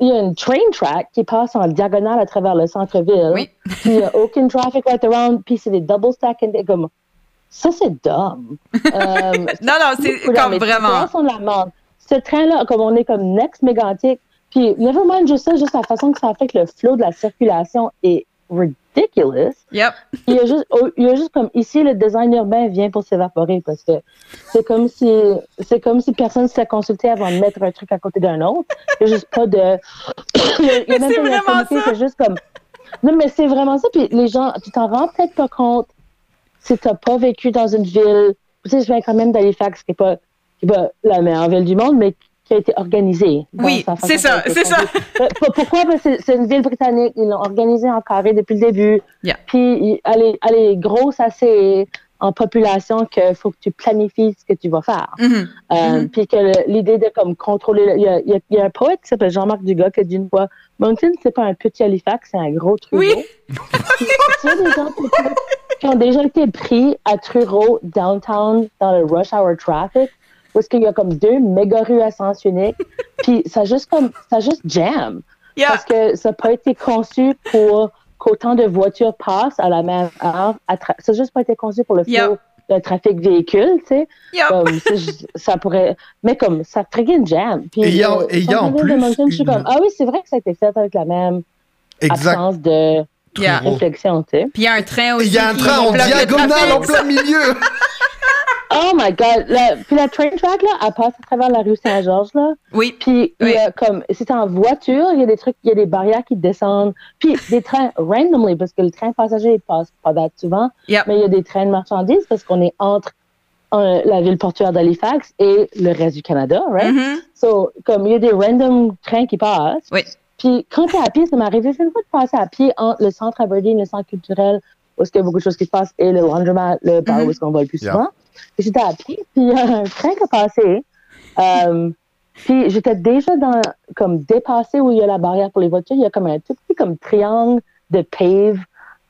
il y a une train track qui passe en diagonale à travers le centre-ville. Oui. Puis il n'y a aucun traffic right around, puis c'est des double stack and comme ça c'est dumb. Euh, Non, non, c'est comme vraiment. Ce train-là, comme on est comme next mégantique, puis never mind juste ça, juste la façon que ça affecte le flow de la circulation est ridiculous. Yep. Il y a juste, oh, il y a juste comme ici, le design urbain vient pour s'évaporer parce que c'est comme si, c'est comme si personne s'était consulté avant de mettre un truc à côté d'un autre. Il n'y a juste pas de. c'est vraiment ça. C'est juste comme. Non, mais c'est vraiment ça. Puis les gens, tu t'en rends peut-être pas compte si tu n'as pas vécu dans une ville. Tu sais, je viens quand même d'Halifax, qui n'est pas, qui est pas la meilleure ville du monde, mais qui a été organisée. Oui, c'est ça, c'est ça. Euh, pour- Pourquoi? Parce que c'est- une ville britannique. Ils l'ont organisée en carré depuis le début. Yeah. Puis elle est, elle est grosse assez en population qu'il faut que tu planifies ce que tu vas faire. Euh, Puis que l'idée de comme contrôler. le- Il y a, il y a- il y a un poète qui s'appelle Jean-Marc Dugas qui a dit une fois Moncton, c'est pas un petit Halifax, c'est un gros Truro. Oui. Tu sais, des gens qui, ont déjà été pris à Truro, downtown, dans le rush hour traffic, où est-ce qu'il y a comme deux méga rues à sens unique, puis ça juste comme ça juste jam. Yeah. Parce que ça n'a pas été conçu pour qu'autant de voitures passent à la même heure. à tra- Ça n'a juste pas été conçu pour le flow Yep. de trafic véhicule, tu sais. Yep. Comme, ça pourrait. Mais comme, ça trigger une jam. Puis, Et il y a- euh, y a en plus Moncton, Je suis comme, ah oui, c'est vrai que ça a été fait avec la même Exact. absence de Puis il y a un train aussi. Il y a un train en diagonale en plein milieu. Oh my God! La- puis la train track, là, elle passe à travers la rue Saint-Georges, là. Oui. Puis, Oui. a comme, si t'es en voiture, il y a des trucs, il y a des barrières qui descendent. Puis, des trains randomly, parce que le train passager, il passe pas souvent. Yep. Mais il y a des trains de marchandises parce qu'on est entre euh, la ville portuaire d'Halifax et le reste du Canada, right? Mhm. So, comme il y a des random trains qui passent. Oui. Puis, quand t'es à pied, ça m'est arrivé une fois de passer à pied entre le centre Aberdeen, le centre culturel, où est-ce qu'il y a beaucoup de choses qui se passent, et le laundromat, le bar Mhm. où est-ce qu'on va le plus Yeah. souvent. J'étais à pied, puis il y a un train qui a passé. Euh, puis j'étais déjà dans, comme dépassé où il y a la barrière pour les voitures. Il y a comme un tout petit comme triangle de pave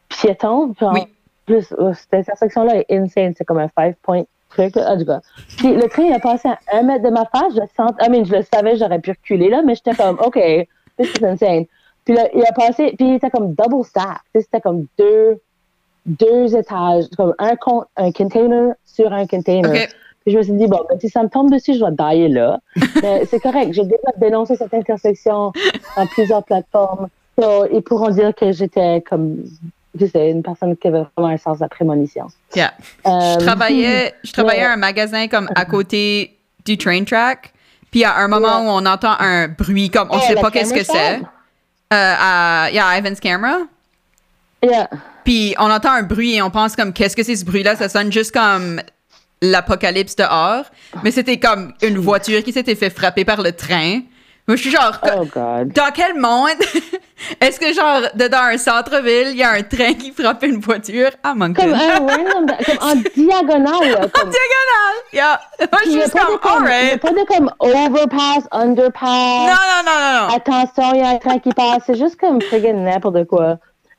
piéton. Puis en Oui. plus, oh, cette intersection-là est insane. C'est comme un five-point truc. là. En tout cas. Puis le train il a passé à un mètre de ma face. Je, sens, I mean, je le savais, j'aurais pu reculer là, mais j'étais comme, OK, this is insane. Puis là, il a passé, puis il était comme double stack. C'était comme deux, deux étages, comme un, con- un container sur un container. Puis je me suis dit, bon, ben, si ça me tombe dessus, je vais dailler là. Mais c'est correct. J'ai déjà dénoncé cette intersection dans plusieurs plateformes. So, ils pourront dire que j'étais comme, je sais, une personne qui avait vraiment un sens de la prémonition. Yeah. Euh, Je travaillais, je travaillais à un magasin comme à côté du train track. Puis à un moment Ouais. où on entend un bruit comme on sait pas qu'est-ce que c'est. Euh, à yeah, Ivan's Camera. Yeah. Puis on entend un bruit et on pense comme qu'est-ce que c'est ce bruit-là? Ça sonne juste comme l'apocalypse dehors. Mais c'était comme une voiture qui s'était fait frapper par le train. Moi je suis genre Oh, God. dans quel monde est-ce que genre dans un centre-ville il y a un train qui frappe une voiture? À Moncton Comme un random, comme en diagonale, là. Comme, Diagonale. Yeah. Moi je suis n'y comme comme- il y a alright. pas de comme overpass, underpass. Non non non non non. attention, il y a un train qui passe. C'est juste comme friggin' n'importe quoi.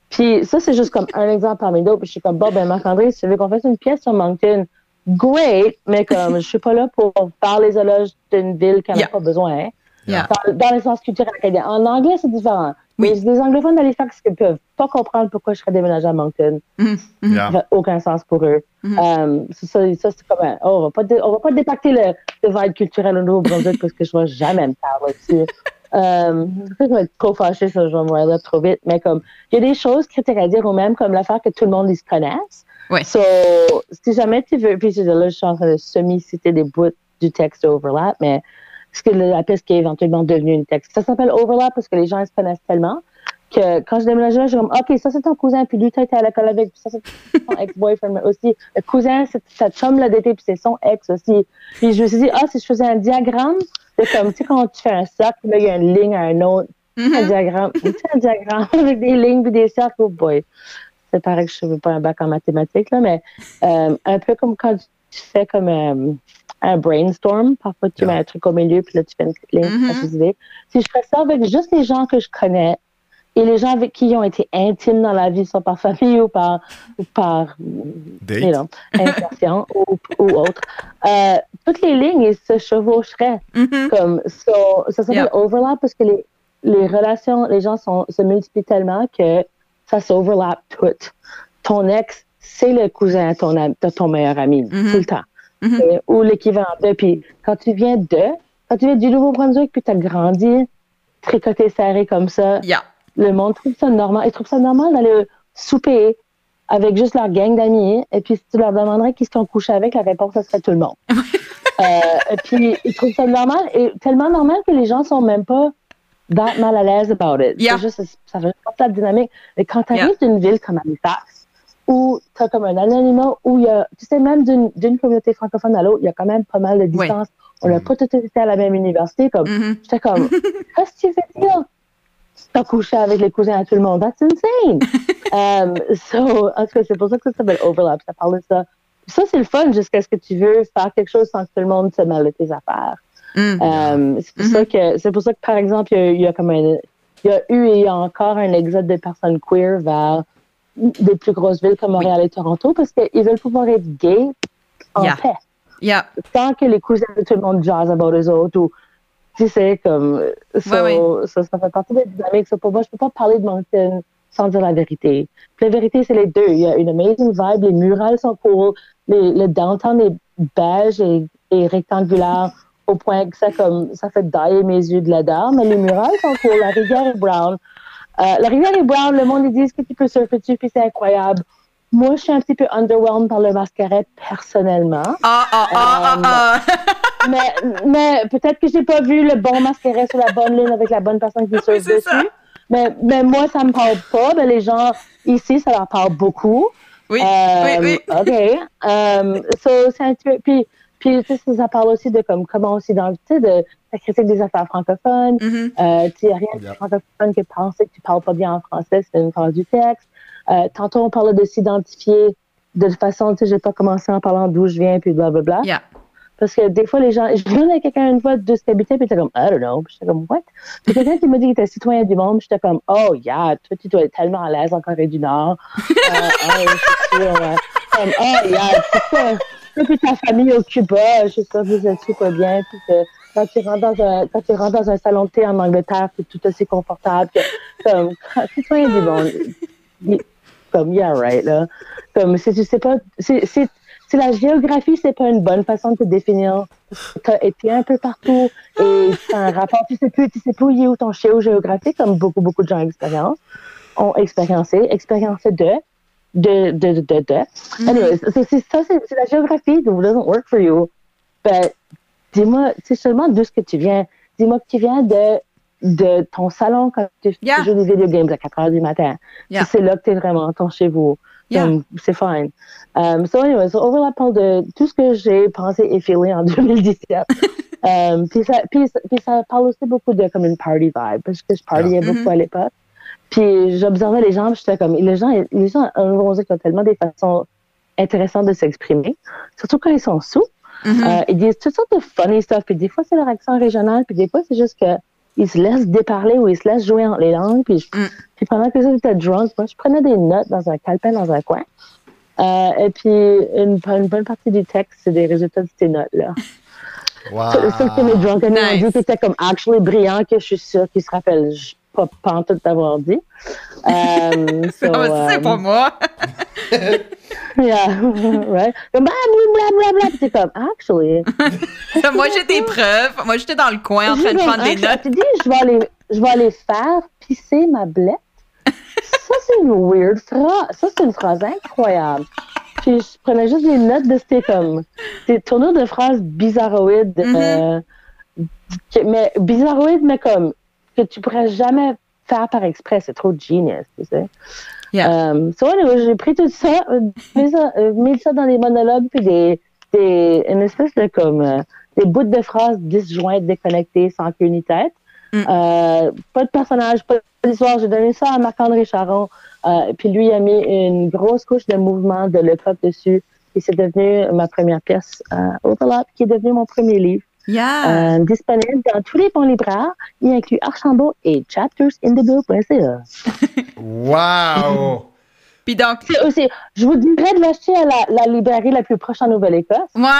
Puis ça, c'est juste comme un exemple parmi d'autres. Puis je suis comme, bon, ben, Marc-André, si tu veux qu'on fasse une pièce sur Moncton, great, mais comme je suis pas là pour faire les éloges d'une ville qui n'en Yeah. a pas besoin. Yeah. Dans, dans le sens culturel acadien. En anglais, c'est différent. Mais les anglophones d'Halifax qui peuvent pas comprendre pourquoi je serais déménagé à Moncton. Mhm, mhm. Yeah. Ça fait aucun sens pour eux. Mhm. Euh, c'est ça, ça, c'est comme un, oh, on va pas, dé- on va pas dépacter le divide culturel au Nouveau-Brunswick parce que je vais jamais me faire là-dessus. Euh, je vais être trop fâchée si je vais me up trop vite, mais comme, il y a des choses critiques à dire ou même comme l'affaire que tout le monde ils se connaisse. Ouais. So, si jamais tu veux, puis là, je suis en train de semi-citer des bouts du texte overlap, mais ce que la piste qui est éventuellement devenue une texte. Ça s'appelle overlap parce que les gens se connaissent tellement que quand je déménageais là, je comme, OK, ça c'est ton cousin, puis lui, t'as été à l'école avec, puis ça c'est ton ex-boyfriend mais aussi. Le cousin, c'est sa chum l'a d'été, puis c'est son ex aussi. Puis je me suis dit, ah, si je faisais un diagramme, c'est comme, tu sais, quand tu fais un cercle, là, il y a une ligne à un autre. Un Mhm. diagramme, tu sais, un diagramme avec des lignes puis des cercles, oh boy. C'est pareil que je ne veux pas un bac en mathématiques, là, mais euh, un peu comme quand tu fais comme euh, un brainstorm, parfois tu Yeah. mets un truc au milieu, puis là tu fais une petite ligne, fais tes idées. Si je fais ça avec juste les gens que je connais et les gens avec qui ils ont été intimes dans la vie, soit par famille ou par, ou par Date. you know, insertion ou, ou autre, euh, toutes les lignes ils se chevaucheraient Mhm. comme so, ça s'appelle Yeah. overlap parce que les, les relations, les gens sont, se multiplient tellement que ça s'overlap tout. Ton ex, c'est le cousin de ton, de ton meilleur ami, Mhm. tout le temps. Mhm. Ou l'équivalent de. Puis quand tu viens de, quand tu viens du Nouveau-Brunswick, puis tu as grandi, tricoté serré comme ça, Yeah. le monde trouve ça normal. Ils trouvent ça normal d'aller souper avec juste leur gang d'amis. Et puis, si tu leur demanderais qui se sont couchés avec, la réponse, ce serait tout le monde. euh, et puis, ils trouvent ça normal. Et tellement normal que les gens sont même pas that mal à l'aise about it. Yeah. C'est juste, ça fait de la dynamique. Mais quand tu Yeah. arrives d'une ville comme Halifax, où tu as comme un anonymat, où il y a, tu sais, même d'une d'une communauté francophone à l'autre, il y a quand même pas mal de Ouais. distance. On n'a pas tous été à la même université. Comme, Mhm. J'étais comme, qu'est-ce que tu veux dire? T'as couché avec les cousins à tout le monde. That's insane. um, so, en tout cas, c'est pour ça que ça s'appelle overlap. Ça parle de ça. Ça, c'est le fun jusqu'à ce que tu veux faire quelque chose sans que tout le monde se mêle de tes affaires. Mhm. Um, c'est pour ça que, c'est pour ça que, par exemple, il y a, il y a comme un, il y a eu et il y a encore un exode de personnes queer vers des plus grosses villes comme Montréal et Toronto parce qu'ils veulent pouvoir être gays en Yeah. paix. Yeah. tant que les cousins de tout le monde jazz about eux autres ou tu sais comme so, Ouais, Ça, ça fait partie de la dynamique ça, pour moi je peux pas parler de Moncton sans dire la vérité. Puis la vérité c'est les deux. Il y a une amazing vibe. Les murales sont cool. Les, le downtown est beige et, et rectangulaire au point que ça comme ça fait dailler mes yeux de l'adar mais les murales sont cool. La rivière est brown la rivière est brown le monde ils disent que tu peux surfer dessus puis c'est incroyable moi je suis un petit peu underwhelmed par le mascaret personnellement Ah, ah, ah, ah, ah. mais, mais peut-être que j'ai pas vu le bon mascaret sur la bonne ligne avec la bonne personne qui surfe c'est ça. dessus. Mais, mais moi, ça me parle pas. Mais les gens ici, ça leur parle beaucoup. Oui, Euh, oui, oui. OK. Um, so, c'est un petit peu- Puis, puis tu sais, ça parle aussi de comme, comment aussi dans le, tu sais, de la critique des affaires francophones. Mhm. Euh, tu sais, rien de francophone que penser que tu parles pas bien en français, c'est une phrase du texte. Euh, tantôt, on parlait de s'identifier de façon, tu sais, j'ai pas commencé en parlant d'où je viens, puis blablabla. Yeah. Parce que des fois, les gens. Je demandais à quelqu'un une fois d'où tu habitais, puis il était comme, I don't know. Puis j'étais comme, what? Puis quelqu'un qui m'a dit qu'il était citoyen du monde, puis j'étais comme, oh, yeah, toi, tu dois être tellement à l'aise en Corée du Nord. euh, ah, oui, c'est sûr, ouais. Comme, oh, yeah, c'est ça. Toi, puis ta famille au Cuba, je sais pas, vous êtes super bien. Puis que quand tu rentres dans un, quand tu rentres dans un salon de thé en Angleterre, c'est tout aussi confortable que, comme, citoyen du monde. il- Comme, yeah, right, là. Comme, tu sais pas, c'est, c'est, c'est la géographie, c'est pas une bonne façon de te définir. Tu as été un peu partout et tu as un rapport, tu sais plus, tu sais plus où est ton géographique, comme beaucoup, beaucoup de gens expérience, ont expériencé, expériencé de, de, de, de, de. de. Anyway, c'est, c'est, ça, c'est, c'est la géographie, that doesn't work for you. But, dis-moi, c'est seulement d'où ce que tu viens. Dis-moi que tu viens de, de ton salon quand tu, joues des video games à 4 heures du matin. Yeah. Si c'est là que tu es vraiment ton chez vous. Yeah. Comme, c'est fine. Um, so anyway, so Overlap parle de tout ce que j'ai pensé et feelé en 2017. um, puis, ça, puis, ça- puis ça parle aussi beaucoup de comme une party vibe, parce que je partiais Yeah. beaucoup à l'époque. Puis j'observais les gens, puis j'étais comme, les gens, les gens, on dirait qu'ils ont tellement des façons intéressantes de s'exprimer, surtout quand ils sont sous. Mhm. Euh, ils disent toutes sortes de funny stuff, puis des fois c'est leur accent régional, puis des fois c'est juste que ils se laissent déparler ou ils se laissent jouer entre les langues. Puis, je- Mm. puis pendant que j'étais drunk, moi, je prenais des notes dans un calepin dans un coin. Euh, et puis une, une bonne partie du texte, c'est des résultats de ces notes-là. Wow. Ça, c'est mes drunken Nice. comme actually brillants, que je suis sûre qu'ils se rappellent j- pas pantoute d'avoir dit. Um, so, c'est um, pas moi. Yeah, right. Comme, blah. Puis c'est comme, actually. moi, j'ai des preuves. Moi, j'étais dans le coin en train de prendre des notes. Tu dis, je vais aller, je vais aller faire pisser ma blette. Ça, c'est une weird phrase. Ça, c'est une phrase incroyable. Puis je prenais juste des notes de c'était comme des tournures de phrases bizarroïdes. Euh, que- mais bizarroïdes, mais comme que tu pourrais jamais faire par exprès. C'est trop genius, tu sais. Yeah. Um, so anyway, j'ai pris tout ça, euh, mis ça, euh, mis ça dans des monologues, puis des, des, une espèce de comme, euh, des bouts de phrases disjointes, déconnectées, sans queue ni tête. Mm. Euh, pas de personnage, pas d'histoire. J'ai donné ça à Marc-André Charon, euh, puis lui il a mis une grosse couche de mouvement de le dessus. Et c'est devenu ma première pièce, euh, qui est devenu mon premier livre. Yeah. Euh, disponible dans tous les bons libraires. Il inclut Archambault et chaptersinthebook.ca. Waouh Puis donc, C'est aussi, je vous dirais de l'acheter à la, la librairie la plus proche en Nouvelle-Écosse. moi,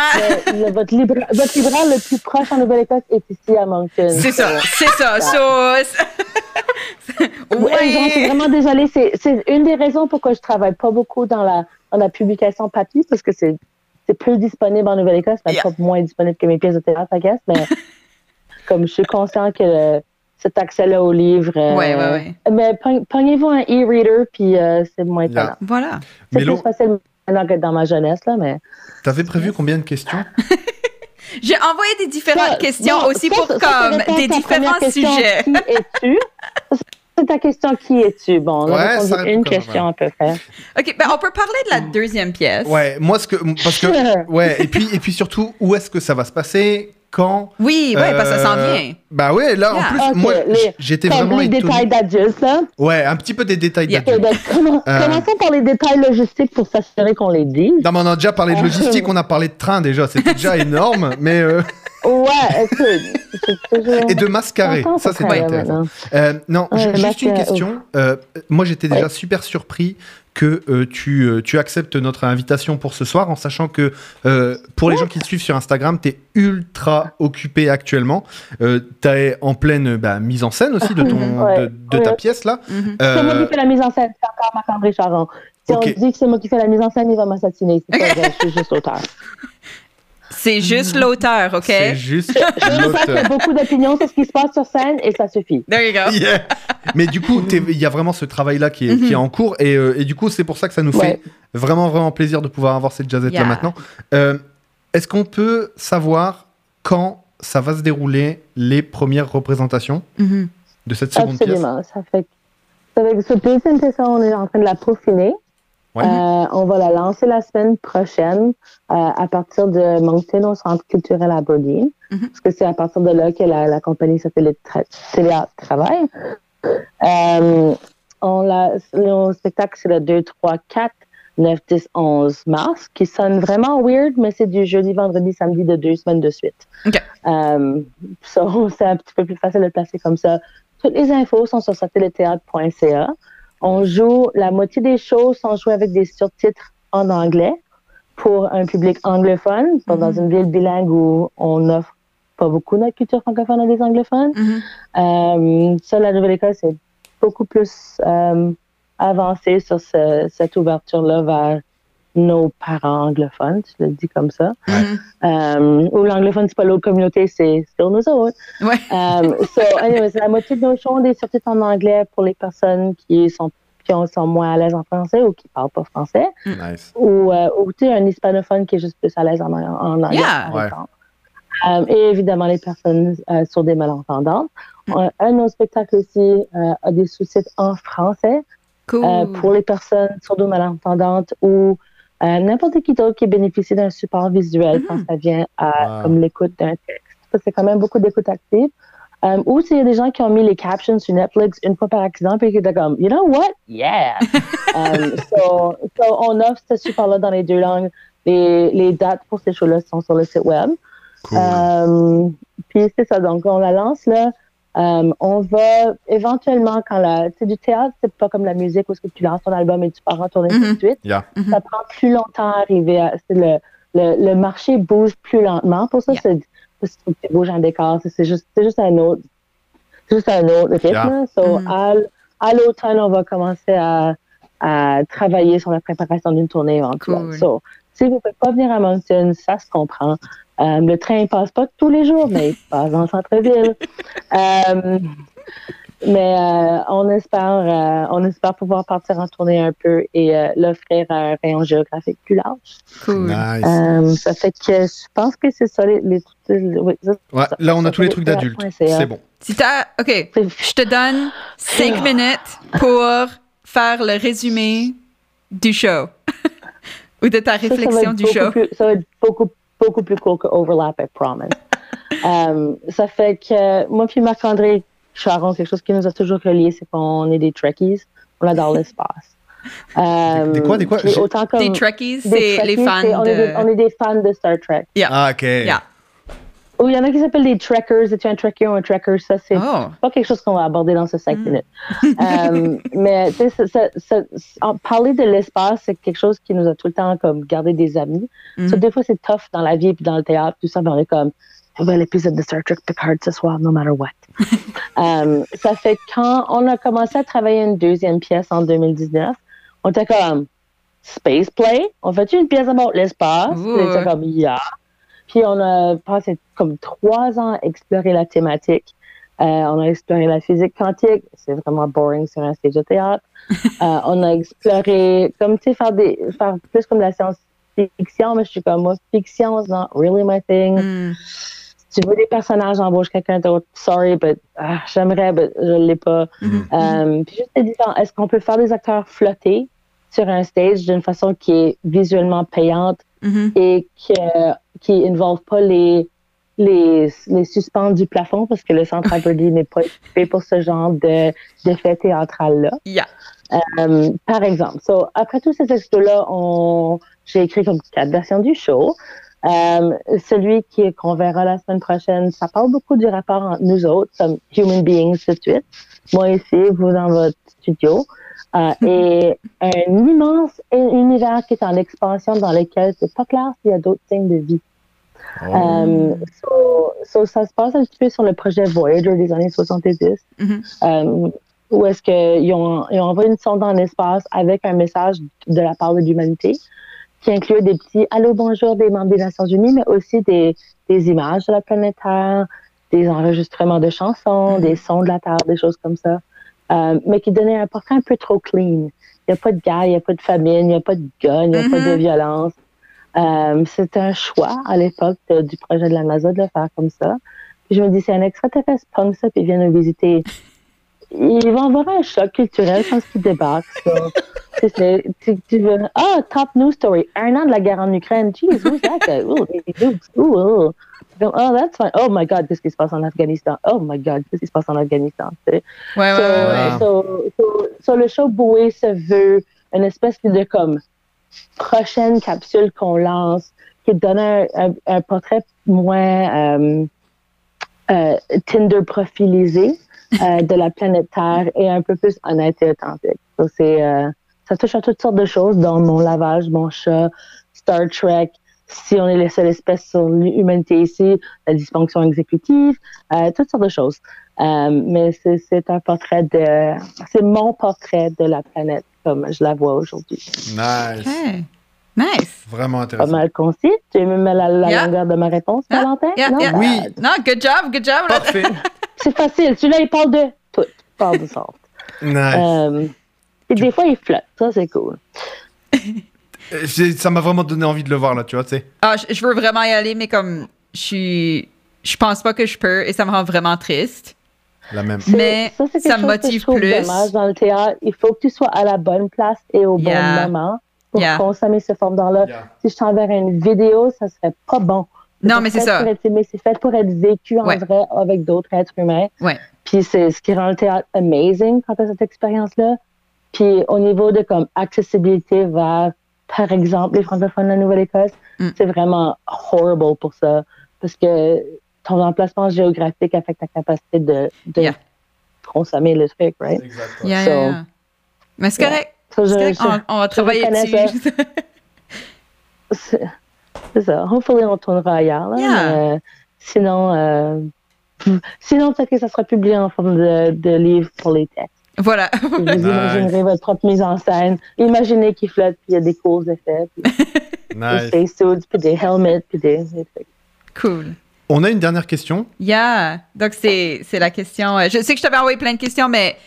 le- votre, libra- votre libraire le plus proche en Nouvelle-Écosse est ici à Moncton. c'est ça, c'est ça. So, c'est- Ouais, j'en suis vraiment désolée. C'est, c'est une des raisons pourquoi je travaille pas beaucoup dans la, dans la publication papier, parce que c'est, c'est plus disponible en Nouvelle-Écosse, mais Yeah. pas moins disponible que mes pièces de théâtre, I guess. Mais comme je suis conscient que le- cet accès-là au livre. euh, Ouais, ouais, ouais. Mais pogn- pognez-vous un e-reader, puis euh, c'est moins Yeah. Voilà. C'est plus facile maintenant que dans ma jeunesse, là, mais. t'avais prévu combien de questions? J'ai envoyé des différentes Ça, questions non, aussi ça, pour ça, comme des différents sujets. Qui es-tu? C'est ta question, qui es-tu? Bon, on a Ouais, une question à peu près. OK, ben on peut parler de la deuxième pièce. Ouais, moi ce que parce que ouais, et puis et puis surtout où est-ce que ça va se passer quand Oui, ouais, parce que ça s'en Euh, vient. Bah ouais, là Yeah. en plus Ok, moi j'étais Comme vraiment les étonné. détails d'adulte, là. Ouais, un petit peu des détails Yeah. Comment- Euh. Commençons par les détails logistiques pour s'assurer qu'on les dise. Non, mais on a déjà parlé de logistique, on a parlé de train déjà, c'était déjà énorme, mais euh, Ouais, toujours... et de mascaré, J'entends ça ce c'est travail intéressant. Euh, non, Ouais, juste une question. Euh, moi, j'étais déjà super surpris que euh, tu, euh, tu acceptes notre invitation pour ce soir, en sachant que euh, pour les gens qui te suivent sur Instagram, tu es ultra occupé actuellement. Euh, tu es en pleine bah, mise en scène aussi de, ton, Ouais, de, de ta pièce là. Mhm. C'est moi Euh, qui fais la mise en scène, c'est encore Marc-André Charon. Si on dit que c'est moi qui fais la mise en scène, il va m'assassiner. C'est pas vrai, je suis juste auteur. C'est juste l'auteur, OK? C'est juste Je sais qu'il y l'auteur. a beaucoup d'opinions sur ce qui se passe sur scène et ça suffit. There you go. Yeah. Mais du coup, il y a vraiment ce travail-là qui, est- qui est en cours. Et, euh, et du coup, c'est pour ça que ça nous fait vraiment, vraiment plaisir de pouvoir avoir cette jazzette-là Yeah. maintenant. Euh, Est-ce qu'on peut savoir quand ça va se dérouler les premières représentations Mhm. de cette seconde pièce Absolument. Ça fait cette deuxième pièce, on est en train de la peaufiner. Ouais. Euh, on va la lancer la semaine prochaine euh, à partir de Moncton au Centre culturel Aberdeen. Mhm. Parce que c'est à partir de là que la, la compagnie Satellite tra Théâtre travaille. Euh, on l'a- le spectacle, c'est le 2, 3, 4, 9, 10, 11 mars, qui sonne vraiment weird, mais c'est du jeudi, vendredi, samedi de deux semaines de suite. OK. So, c'est un petit peu plus facile de le placer comme ça. Toutes les infos sont sur satellitethèatre.ca. On joue, la moitié des shows sont jouées avec des surtitres en anglais pour un public anglophone, donc dans Mhm. une ville bilingue où on offre pas beaucoup notre culture francophone à des anglophones. Mhm. Euh, ça, la Nouvelle-Écosse est beaucoup plus euh, avancée sur ce- cette ouverture-là vers nos parents anglophones, je le dis comme ça. Euh, ou l'anglophone, c'est pas l'autre communauté, c'est sur nous autres. Ouais. Um, so, anyways, la moitié de nos shows ont des surtitres en anglais pour les personnes qui sont, qui ont- sont moins à l'aise en français ou qui parlent pas français. Nice. Ou, euh, ou tu sais, un hispanophone qui est juste plus à l'aise en, en anglais. Yeah. par Ouais. exemple. Um, et évidemment, les personnes euh, sur des malentendantes. Mm. Un, de nos spectacles aussi euh, a des sous-titres en français Cool. euh, pour les personnes surdo malentendantes ou euh, n'importe qui d'autre qui bénéficie d'un support visuel quand ça vient à Wow. comme l'écoute d'un texte. C'est quand même beaucoup d'écoute active. Euh, ou s'il y a des gens qui ont mis les captions sur Netflix une fois par accident et qui étaient comme, you know what? Yeah! Um, so, so on offre ce support-là dans les deux langues. Les, les dates pour ces shows-là sont sur le site web. Cool. Puis c'est ça, donc on la lance là. Euh, on va éventuellement, quand la. Tu sais, du théâtre, c'est pas comme la musique où que tu lances ton album et tu pars en tournée tout Mhm. de suite. Yeah. Mhm. Ça prend plus longtemps à arriver à. c'est Le, le, le marché bouge plus lentement. Pour ça, Yeah. c'est tu bouges un décor. C'est c'est juste, c'est juste un autre. juste un autre rythme. Yeah. So, Mhm. à, à l'automne, on va commencer à, à travailler sur la préparation d'une tournée éventuelle. Cool. So, si vous ne pouvez pas venir à Moncton, ça se comprend. Euh, le train ne passe pas tous les jours, mais il passe dans le centre-ville. Euh, mais euh, on espère euh, on espère pouvoir partir en tournée un peu et euh, l'offrir à un rayon géographique plus large. Cool. Nice. Euh, ça fait que je pense que c'est ça les, les- les- oui, ça, Ouais, là, on a ça tous les trucs d'adultes. C'est bon. Si t'as. OK. Je te donne cinq minutes pour faire le résumé du show. Ou de ta Ça, ça va réflexion du show. plus- ça va être beaucoup, beaucoup plus court que Overlap, I promise. Euh, ça fait que moi puis Marc-André Charon, quelque chose qui nous a toujours reliés, c'est qu'on est des Trekkies. On adore l'espace. Euh, Des- quoi, des quoi? Autant comme Des Trekkies, des c'est les fans on, est des, de. on est des fans de Star Trek. Ah, ok. Yeah. Ou il y en a qui s'appellent des Trekkers. Es-tu un Trekker ou un Trekker? Ça, c'est Oh. pas quelque chose qu'on va aborder dans ces cinq Mm. minutes. Euh, mais tu sais, ça- ça- ça- en- parler de l'espace, c'est quelque chose qui nous a tout le temps comme gardé des amis. Mm. So, des fois, c'est tough dans la vie puis dans le théâtre, tout ça, mais on est comme, à l'épisode de Star Trek Picard ce soir, no matter what. Euh, ça fait quand on a commencé à travailler une deuxième pièce en 2019, on était comme, Space Play, on fait une pièce about l'espace? On était comme, yeah. Puis on a passé comme trois ans à explorer la thématique. Euh, on a exploré la physique quantique, c'est vraiment boring sur un stage de théâtre. Euh, on a exploré, comme tu sais, faire, des, faire plus comme de la science-fiction, mais je suis comme moi, fiction is not really my thing. Mm. Si tu veux des personnages, embauche quelqu'un d'autre. Sorry, but ah, j'aimerais, mais je l'ai pas. Mhm. Euh, puis juste est-ce qu'on peut faire des acteurs flotter sur un stage d'une façon qui est visuellement payante? Mhm. et qui, euh, qui involve pas les, les, les suspens du plafond parce que le centre Aberdeen n'est pas équipé pour ce genre de, d'effet théâtral-là. Yeah. Euh, par exemple, so, après tous ces textes-là, on... j'ai écrit comme quatre versions du show. Euh, celui qui qu'on verra la semaine prochaine, ça parle beaucoup du rapport entre nous autres, comme human beings tout de suite. Moi ici, vous dans votre studio. Euh, et un immense univers qui est en expansion dans lequel c'est pas clair s'il y a d'autres signes de vie. Oh. Euh, so, so, ça se passe un petit peu sur le projet Voyager des années 70, Mhm. euh, où est-ce qu'ils ont, ils ont envoyé une sonde dans l'espace avec un message de la part de l'humanité qui inclut des petits allô bonjour des membres des Nations Unies, mais aussi des, des images de la planète Terre, des enregistrements de chansons, Mhm. des sons de la Terre, des choses comme ça, euh, mais qui donnaient un portrait un peu trop clean. Il n'y a pas de guerre, il n'y a pas de famine, il n'y a pas de gun, il n'y a pas de Mhm. violence. Euh, c'est un choix à l'époque du projet de la NASA de le faire comme ça. Puis je me dis, c'est un extraterrestre comme ça, puis il vient nous visiter. Il va avoir un choc culturel quand il débarque. ça. Tu veux, ah, top news story, un an de la guerre en Ukraine. Jeez, who's that guy? Ooh. Comme, Oh, that's fine. Oh my God, qu'est-ce qui se passe en Afghanistan? Oh my God, qu'est-ce qui se passe en Afghanistan? Ouais, ouais, So, ouais, ouais. so, so, so le show Boué se veut une espèce de comme prochaine capsule qu'on lance qui donne un, un- un portrait moins euh, euh, Tinder profilisé euh, de la planète Terre et un peu plus honnête et authentique. C'est, ça touche à toutes sortes de choses, dont mon lavage, mon chat, Star Trek, si on est la seule espèce sur l'humanité ici, la dysfonction exécutive, euh, toutes sortes de choses. Euh, mais c'est, un portrait de, c'est mon portrait de la planète comme je la vois aujourd'hui. Nice. Nice. Vraiment Pas intéressant. mal concis. Tu aimes la, la Yeah. longueur de ma réponse, Yeah, Valentin? yeah, Non? yeah. Oui. Non, good job, good job. Parfait. C'est facile. Celui-là, il parle de tout. Il parle de ça. nice. Euh, et des fois, il flotte. Ça, c'est cool. Euh, Ça m'a vraiment donné envie de le voir là, tu vois, tu sais. Ah, je, je veux vraiment y aller, mais comme je suis. Je pense pas que je peux et ça me rend vraiment triste. La même. C'est- Mais ça, c'est quelque ça chose me que je motive plus. dommage dans le théâtre. Il faut que tu sois à la bonne place et au Yeah. bon moment pour Yeah. consommer ce forme-là. Yeah. Si je t'enverrais une vidéo, ça serait pas bon. Non, mais c'est ça. être aimé, c'est fait pour être vécu en Ouais. vrai avec d'autres êtres humains. Ouais. Puis c'est ce qui rend le théâtre amazing quand tu as cette expérience-là. Puis au niveau de comme accessibilité vers, par exemple, les francophones de la Nouvelle-Écosse, Mm. c'est vraiment horrible pour ça. Parce que ton emplacement géographique affecte ta capacité de, de Yeah. consommer le truc, right? Exact. Yeah, So- yeah, yeah. Mais c'est Yeah. correct. So, je- C'est correct. je- On, on va travailler dessus. c'est c'est ça. Hopefully, on tournera ailleurs. Là, Yeah. mais, euh, sinon, euh, Sinon, peut-être que ça sera publié en forme de, de livre pour les textes. Voilà. Vous imaginerez votre propre mise en scène. Imaginez qu'il flotte, puis il y a des causes d'effets, puis des Nice. spacesuits, puis des helmets, puis des, des cool. On a une dernière question. Yeah. Donc, c'est c'est la question. euh, Je sais que je t'avais envoyé plein de questions, mais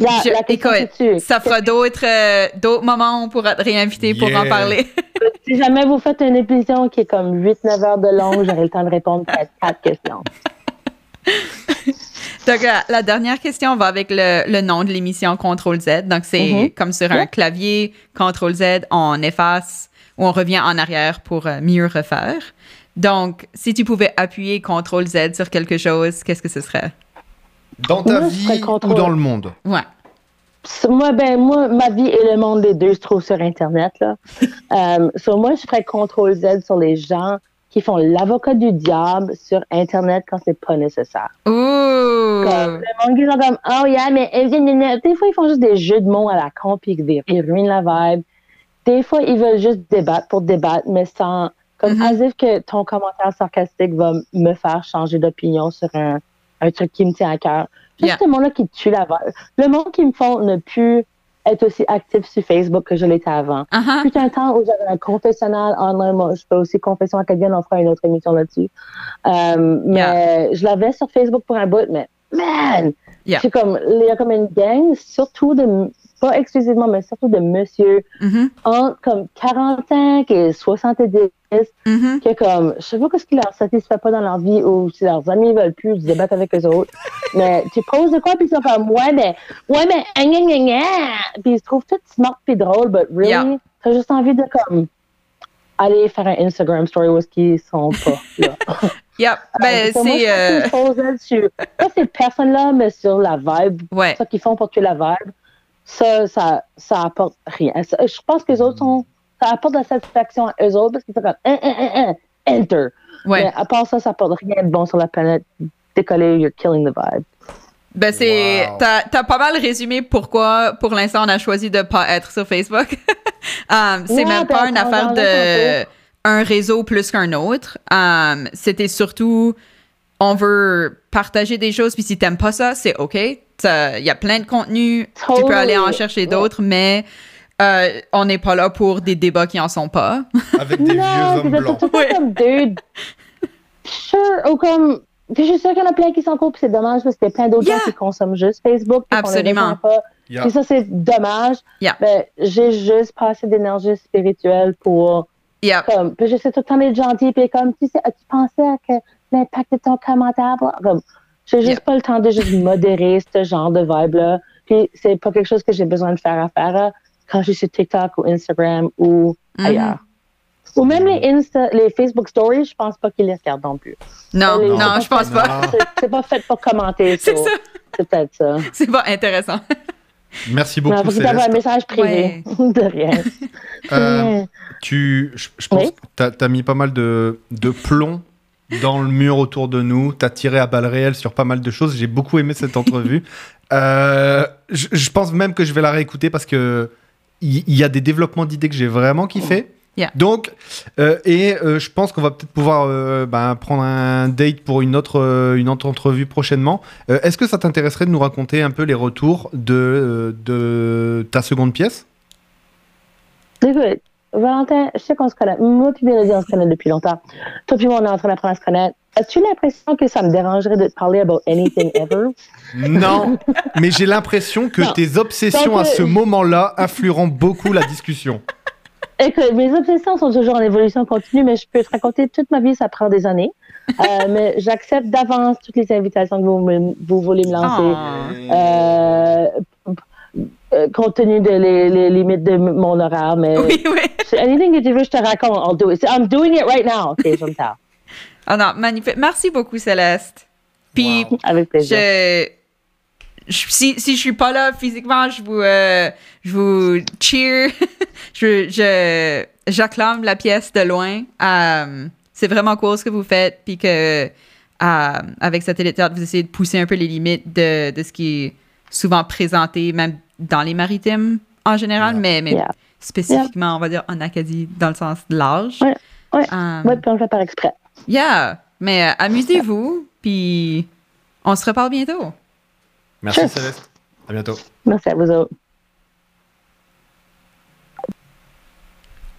La, je- la question écoute, ça fera d'autres euh, d'autres moments où on pourra te réinviter pour en Yeah. parler. Si jamais vous faites une émission qui est comme 8-9 heures de long, j'aurai le temps de répondre à quatre questions. Donc, la, la dernière question va avec le, le nom de l'émission Contrôle Z. Donc, c'est Mhm. comme sur un clavier, Contrôle Z, on efface ou on revient en arrière pour euh, mieux refaire. Donc, si tu pouvais appuyer Contrôle Z sur quelque chose, qu'est-ce que ce serait? Dans ta Moi, vie ou dans le monde? Ouais. Moi, ben, moi, ma vie et le monde des deux se trouvent sur Internet, là. euh, so, moi, je ferais contrôle Z sur les gens qui font l'avocat du diable sur Internet quand c'est pas nécessaire. Ouh! Comme, le monde qui sont comme, oh yeah, mais des fois, ils font juste des jeux de mots à la con puis ils ils ruinent la vibe. Des fois, ils veulent juste débattre pour débattre, mais sans, comme, Mhm. as if que ton commentaire sarcastique va me faire changer d'opinion sur un, un truc qui me tient à cœur. Juste Yeah. ce monde-là qui tue la vibe. Le monde qui me font ne plus être aussi actif sur Facebook que je l'étais avant. Fut un temps où j'avais un confessionnal online. Moi, je fais aussi confession acadienne. On fera une autre émission là-dessus. Euh, mais je l'avais sur Facebook pour un bout, mais man! Yeah. C'est comme, il y a comme une gang, surtout de, pas exclusivement, mais surtout de monsieur Mhm. entre comme 45 et 70 Mhm. que comme, je sais pas qu'est-ce qui leur satisfait pas dans leur vie ou si leurs amis veulent plus, ils se débattent avec eux autres. mais tu poses de quoi puis ils sont comme, ouais, mais, ouais, mais, ah, gna, gna, gna. Puis ils se trouvent tout smart puis drôle, but really, Yeah. t'as juste envie de comme, aller faire un Instagram story où est-ce qu'ils sont pas, là. Yep. Ben, c'est. je euh. Pas ces personnes-là, mais sur la vibe, ouais. ça qu'ils font pour tuer la vibe, ça, ça, ça apporte rien. Ça- je pense que les autres sont, ça apporte de la satisfaction à eux autres parce qu'ils sont comme, hein, hein, hein, hein, enter. Ouais. Mais à part ça, ça apporte rien de bon sur la planète. Décoller, you're killing the vibe. Ben, c'est. Wow. T'as t'as pas mal résumé pourquoi, pour l'instant, on a choisi de pas être sur Facebook. Um, c'est Ouais, même ben, pas une on affaire de un réseau plus qu'un autre. Um, C'était surtout, on veut partager des choses, puis si t'aimes pas ça, c'est OK. Il y a plein de contenus, tu peux aller en chercher Ouais. d'autres, mais euh, on n'est pas là pour des débats qui en sont pas. avec des vieux non, hommes c'est blancs. tout Ouais. comme dude. Sure, ou comme. puis Je suis sûre qu'il y en a plein qui sont cool, puis c'est dommage parce qu'il y a plein d'autres Yeah. gens qui consomment juste Facebook. Absolument. pas. Yeah. Puis ça, c'est dommage. Yeah. Ben, j'ai juste pas assez d'énergie spirituelle pour comme, puis j'essaie tout le temps d'être gentil, puis comme, tu sais, as-tu pensé à que l'impact de ton commentaire? Comme, j'ai juste Yep. pas le temps de juste modérer ce genre de vibe-là. Puis c'est pas quelque chose que j'ai besoin de faire à faire là, quand je suis sur TikTok ou Instagram ou Mhm. ailleurs. Ou même les Insta, les Facebook Stories, je pense pas qu'ils les regardent non plus. Non, Les- non, c'est je pense fait- pas. Non. C'est- C'est pas fait pour commenter. C'est ça. C'est peut-être ça. C'est pas intéressant. Merci Non, beaucoup, que t'envoies un message privé. de rien. Euh, tu, je, je pense Oui? que tu as, mis pas mal de, de plomb dans le mur autour de nous. Tu as tiré à balles réelles sur pas mal de choses. J'ai beaucoup aimé cette entrevue. Euh, je, je pense même que je vais la réécouter parce que il y, a des développements d'idées que j'ai vraiment kiffé. Yeah. Donc, euh, et euh, je pense qu'on va peut-être pouvoir euh, ben, prendre un date pour une autre, euh, une autre entrevue prochainement. Euh, Est-ce que ça t'intéresserait de nous raconter un peu les retours de, euh, de ta seconde pièce? Écoute, Valentin, je sais qu'on se connaît. Moi puis Mélodie, on se connaît depuis longtemps. Toi puis moi, on est en train d'apprendre à se connaître. As-tu l'impression que ça me dérangerait de te parler about anything ever? Non, mais j'ai l'impression que Non. tes obsessions Donc, à ce euh, moment-là influeront beaucoup la discussion. Écoute, mes obsessions sont toujours en évolution continue, mais je peux te raconter toute ma vie, ça prend des années. Euh, mais j'accepte d'avance toutes les invitations que vous, me- vous voulez me lancer. Oh. Euh, euh, compte tenu de les, les limites de mon horaire, mais Oui, oui. anything que tu veux, je te raconte, I'll do it. I'm doing it right now. OK, je me. Ah non, magnifique. Merci beaucoup, Céleste. Puis, Wow. Avec plaisir. je, je- si, si je suis pas là physiquement, je vous, euh, je vous cheer. je, je, j'acclame la pièce de loin. Euh, c'est vraiment cool ce que vous faites. Puis que, euh, avec Satellite Théâtre, vous essayez de pousser un peu les limites de, de ce qui est souvent présenté, même dans les maritimes en général, Yeah. mais, mais Yeah. spécifiquement, on va dire en Acadie, dans le sens de l'âge. Ouais, ouais. Euh, Ouais, puis on le fait par exprès. Yeah, mais euh, amusez-vous. Puis on se reparle bientôt. Merci Cheers. Céleste. À bientôt. Merci à vous autres.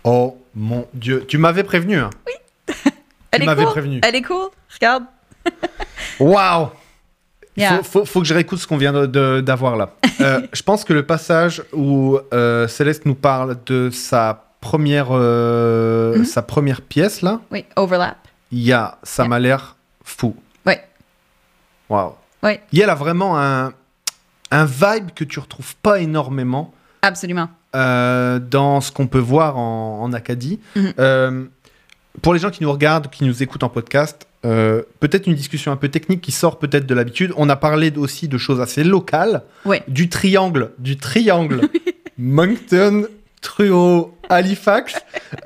Oh mon dieu. Tu m'avais prévenu. Hein? Elle est m'avais cool. prévenu. Elle est cool. Regarde. Waouh Yeah. faut, faut, faut que je réécoute ce qu'on vient d'avoir là. Euh, je pense que le passage où euh, Céleste nous parle de sa première, euh, Mhm. sa première pièce là, Oui, overlap. il y a, ça Yeah. m'a l'air fou. Ouais. Waouh. Ouais. Il y a là vraiment un, un vibe que tu retrouves pas énormément Absolument. euh, dans ce qu'on peut voir en, en Acadie. Mhm. Euh, pour les gens qui nous regardent, qui nous écoutent en podcast, euh, peut-être une discussion un peu technique qui sort peut-être de l'habitude. On a parlé aussi de choses assez locales, Ouais. du triangle, du triangle Moncton, Truro, Halifax.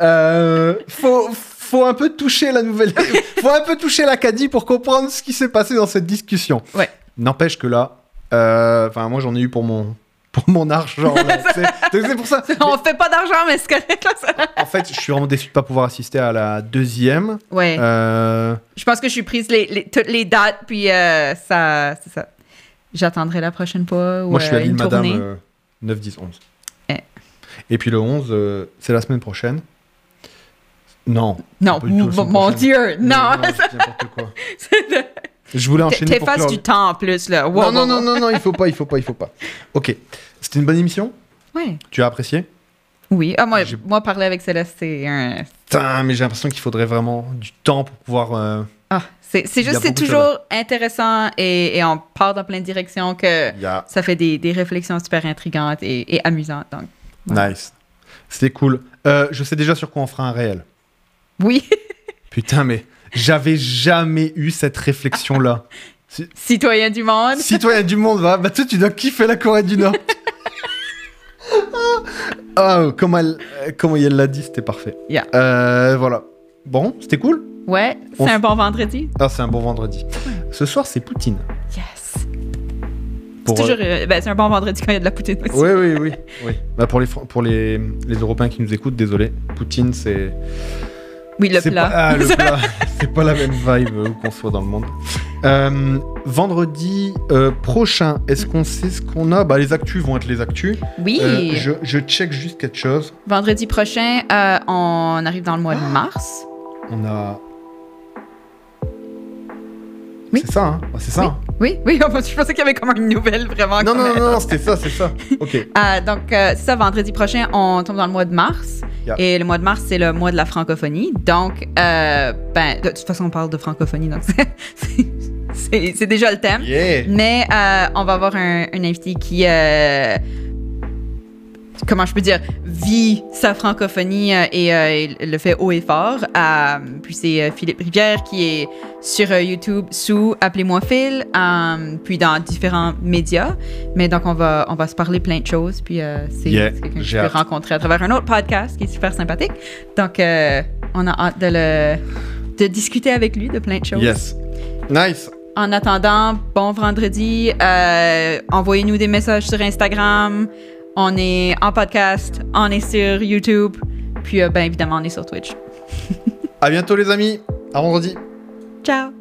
Euh, faut, faut un peu toucher la nouvelle, faut un peu toucher l'Acadie pour comprendre ce qui s'est passé dans cette discussion. Ouais. N'empêche que là, euh, enfin moi j'en ai eu pour mon pour mon argent. c'est pour ça. On fait pas d'argent, mais c'est. En fait, je suis vraiment déçu de pas pouvoir assister à la deuxième. Ouais. Euh, Je pense que je suis prise les, les- toutes les dates, puis euh, ça, c'est ça. J'attendrai la prochaine fois. Ou, moi, je suis euh, à l'île une Madame tournée. euh, 9, 10, 11. Eh. Et puis le 11, euh, c'est la semaine prochaine. Non. Non, mon, prochaine. Dieu, non. je dis n'importe quoi. Je voulais enchaîner T'effaces du temps en plus, là. Wow, Non, non, wow, non, wow. non, non, il faut pas, il faut pas, il faut pas. Ok. C'était une bonne émission? Ouais. Tu as apprécié? Oui. Ah, moi, moi, parler avec Céleste, c'est un. Putain, mais j'ai l'impression qu'il faudrait vraiment du temps pour pouvoir. euh, Ah, c'est juste, c'est de toujours intéressant et, et on part dans plein de directions que Il y a. ça fait des, des réflexions super intrigantes et, et amusantes. Donc, Ouais. Nice. C'était cool. Euh, je sais déjà sur quoi on fera un réel. oui, Putain, mais j'avais jamais eu cette réflexion-là. citoyen du monde. Citoyen du monde, va. Bah, toi, tu dois kiffer la Corée du Nord. Ah, oh, comment elle, euh, comment elle l'a dit, c'était parfait. Yeah. Euh, voilà. Bon, c'était cool? Ouais, c'est un bon vendredi. Ah, c'est un bon vendredi. Ce soir, c'est Poutine. Yes. C'est toujours, euh, ben, c'est un bon vendredi quand il y a de la poutine aussi. Oui, oui, oui. oui. Bah, pour les, Fran- pour les, les Européens qui nous écoutent, désolé. Poutine, c'est. Oui, le plat. Pas, ah, le plat. c'est pas la même vibe euh, où qu'on soit dans le monde. Euh, vendredi euh, prochain, est-ce qu'on sait ce qu'on a? Bah, les actus vont être les actus. Oui. Euh, je, je check juste quelque chose. Vendredi prochain, euh, on arrive dans le mois de Ah. mars. On a. Oui. C'est ça, hein? Ah, C'est ça. Oui. hein Oui, oui, je pensais qu'il y avait comme une nouvelle vraiment. non, non, non, non, c'était ça, c'est ça. Ok. Euh, donc, euh, ça, vendredi prochain, on tombe dans le mois de mars. Yeah. Et le mois de mars, c'est le mois de la francophonie. Donc, euh, ben, de toute façon, on parle de francophonie, donc c'est- déjà le thème. Yeah. Mais euh, on va avoir un, un invité qui, comment je peux dire, vit sa francophonie euh, et, euh, et le fait haut et fort. Euh, puis c'est Philippe Rivière qui est sur YouTube sous Appelez-moi Phil, euh, puis dans différents médias. Mais donc on va, on va se parler plein de choses. Puis c'est Yeah, quelqu'un que j'ai hâte. rencontrer à travers un autre podcast qui est super sympathique. Donc on a hâte de le de discuter avec lui de plein de choses. Yes. Nice. En attendant, bon vendredi. Envoyez-nous des messages sur Instagram. On est en podcast, on est sur YouTube. Puis, euh, ben évidemment, on est sur Twitch. À bientôt, les amis. À vendredi. Ciao!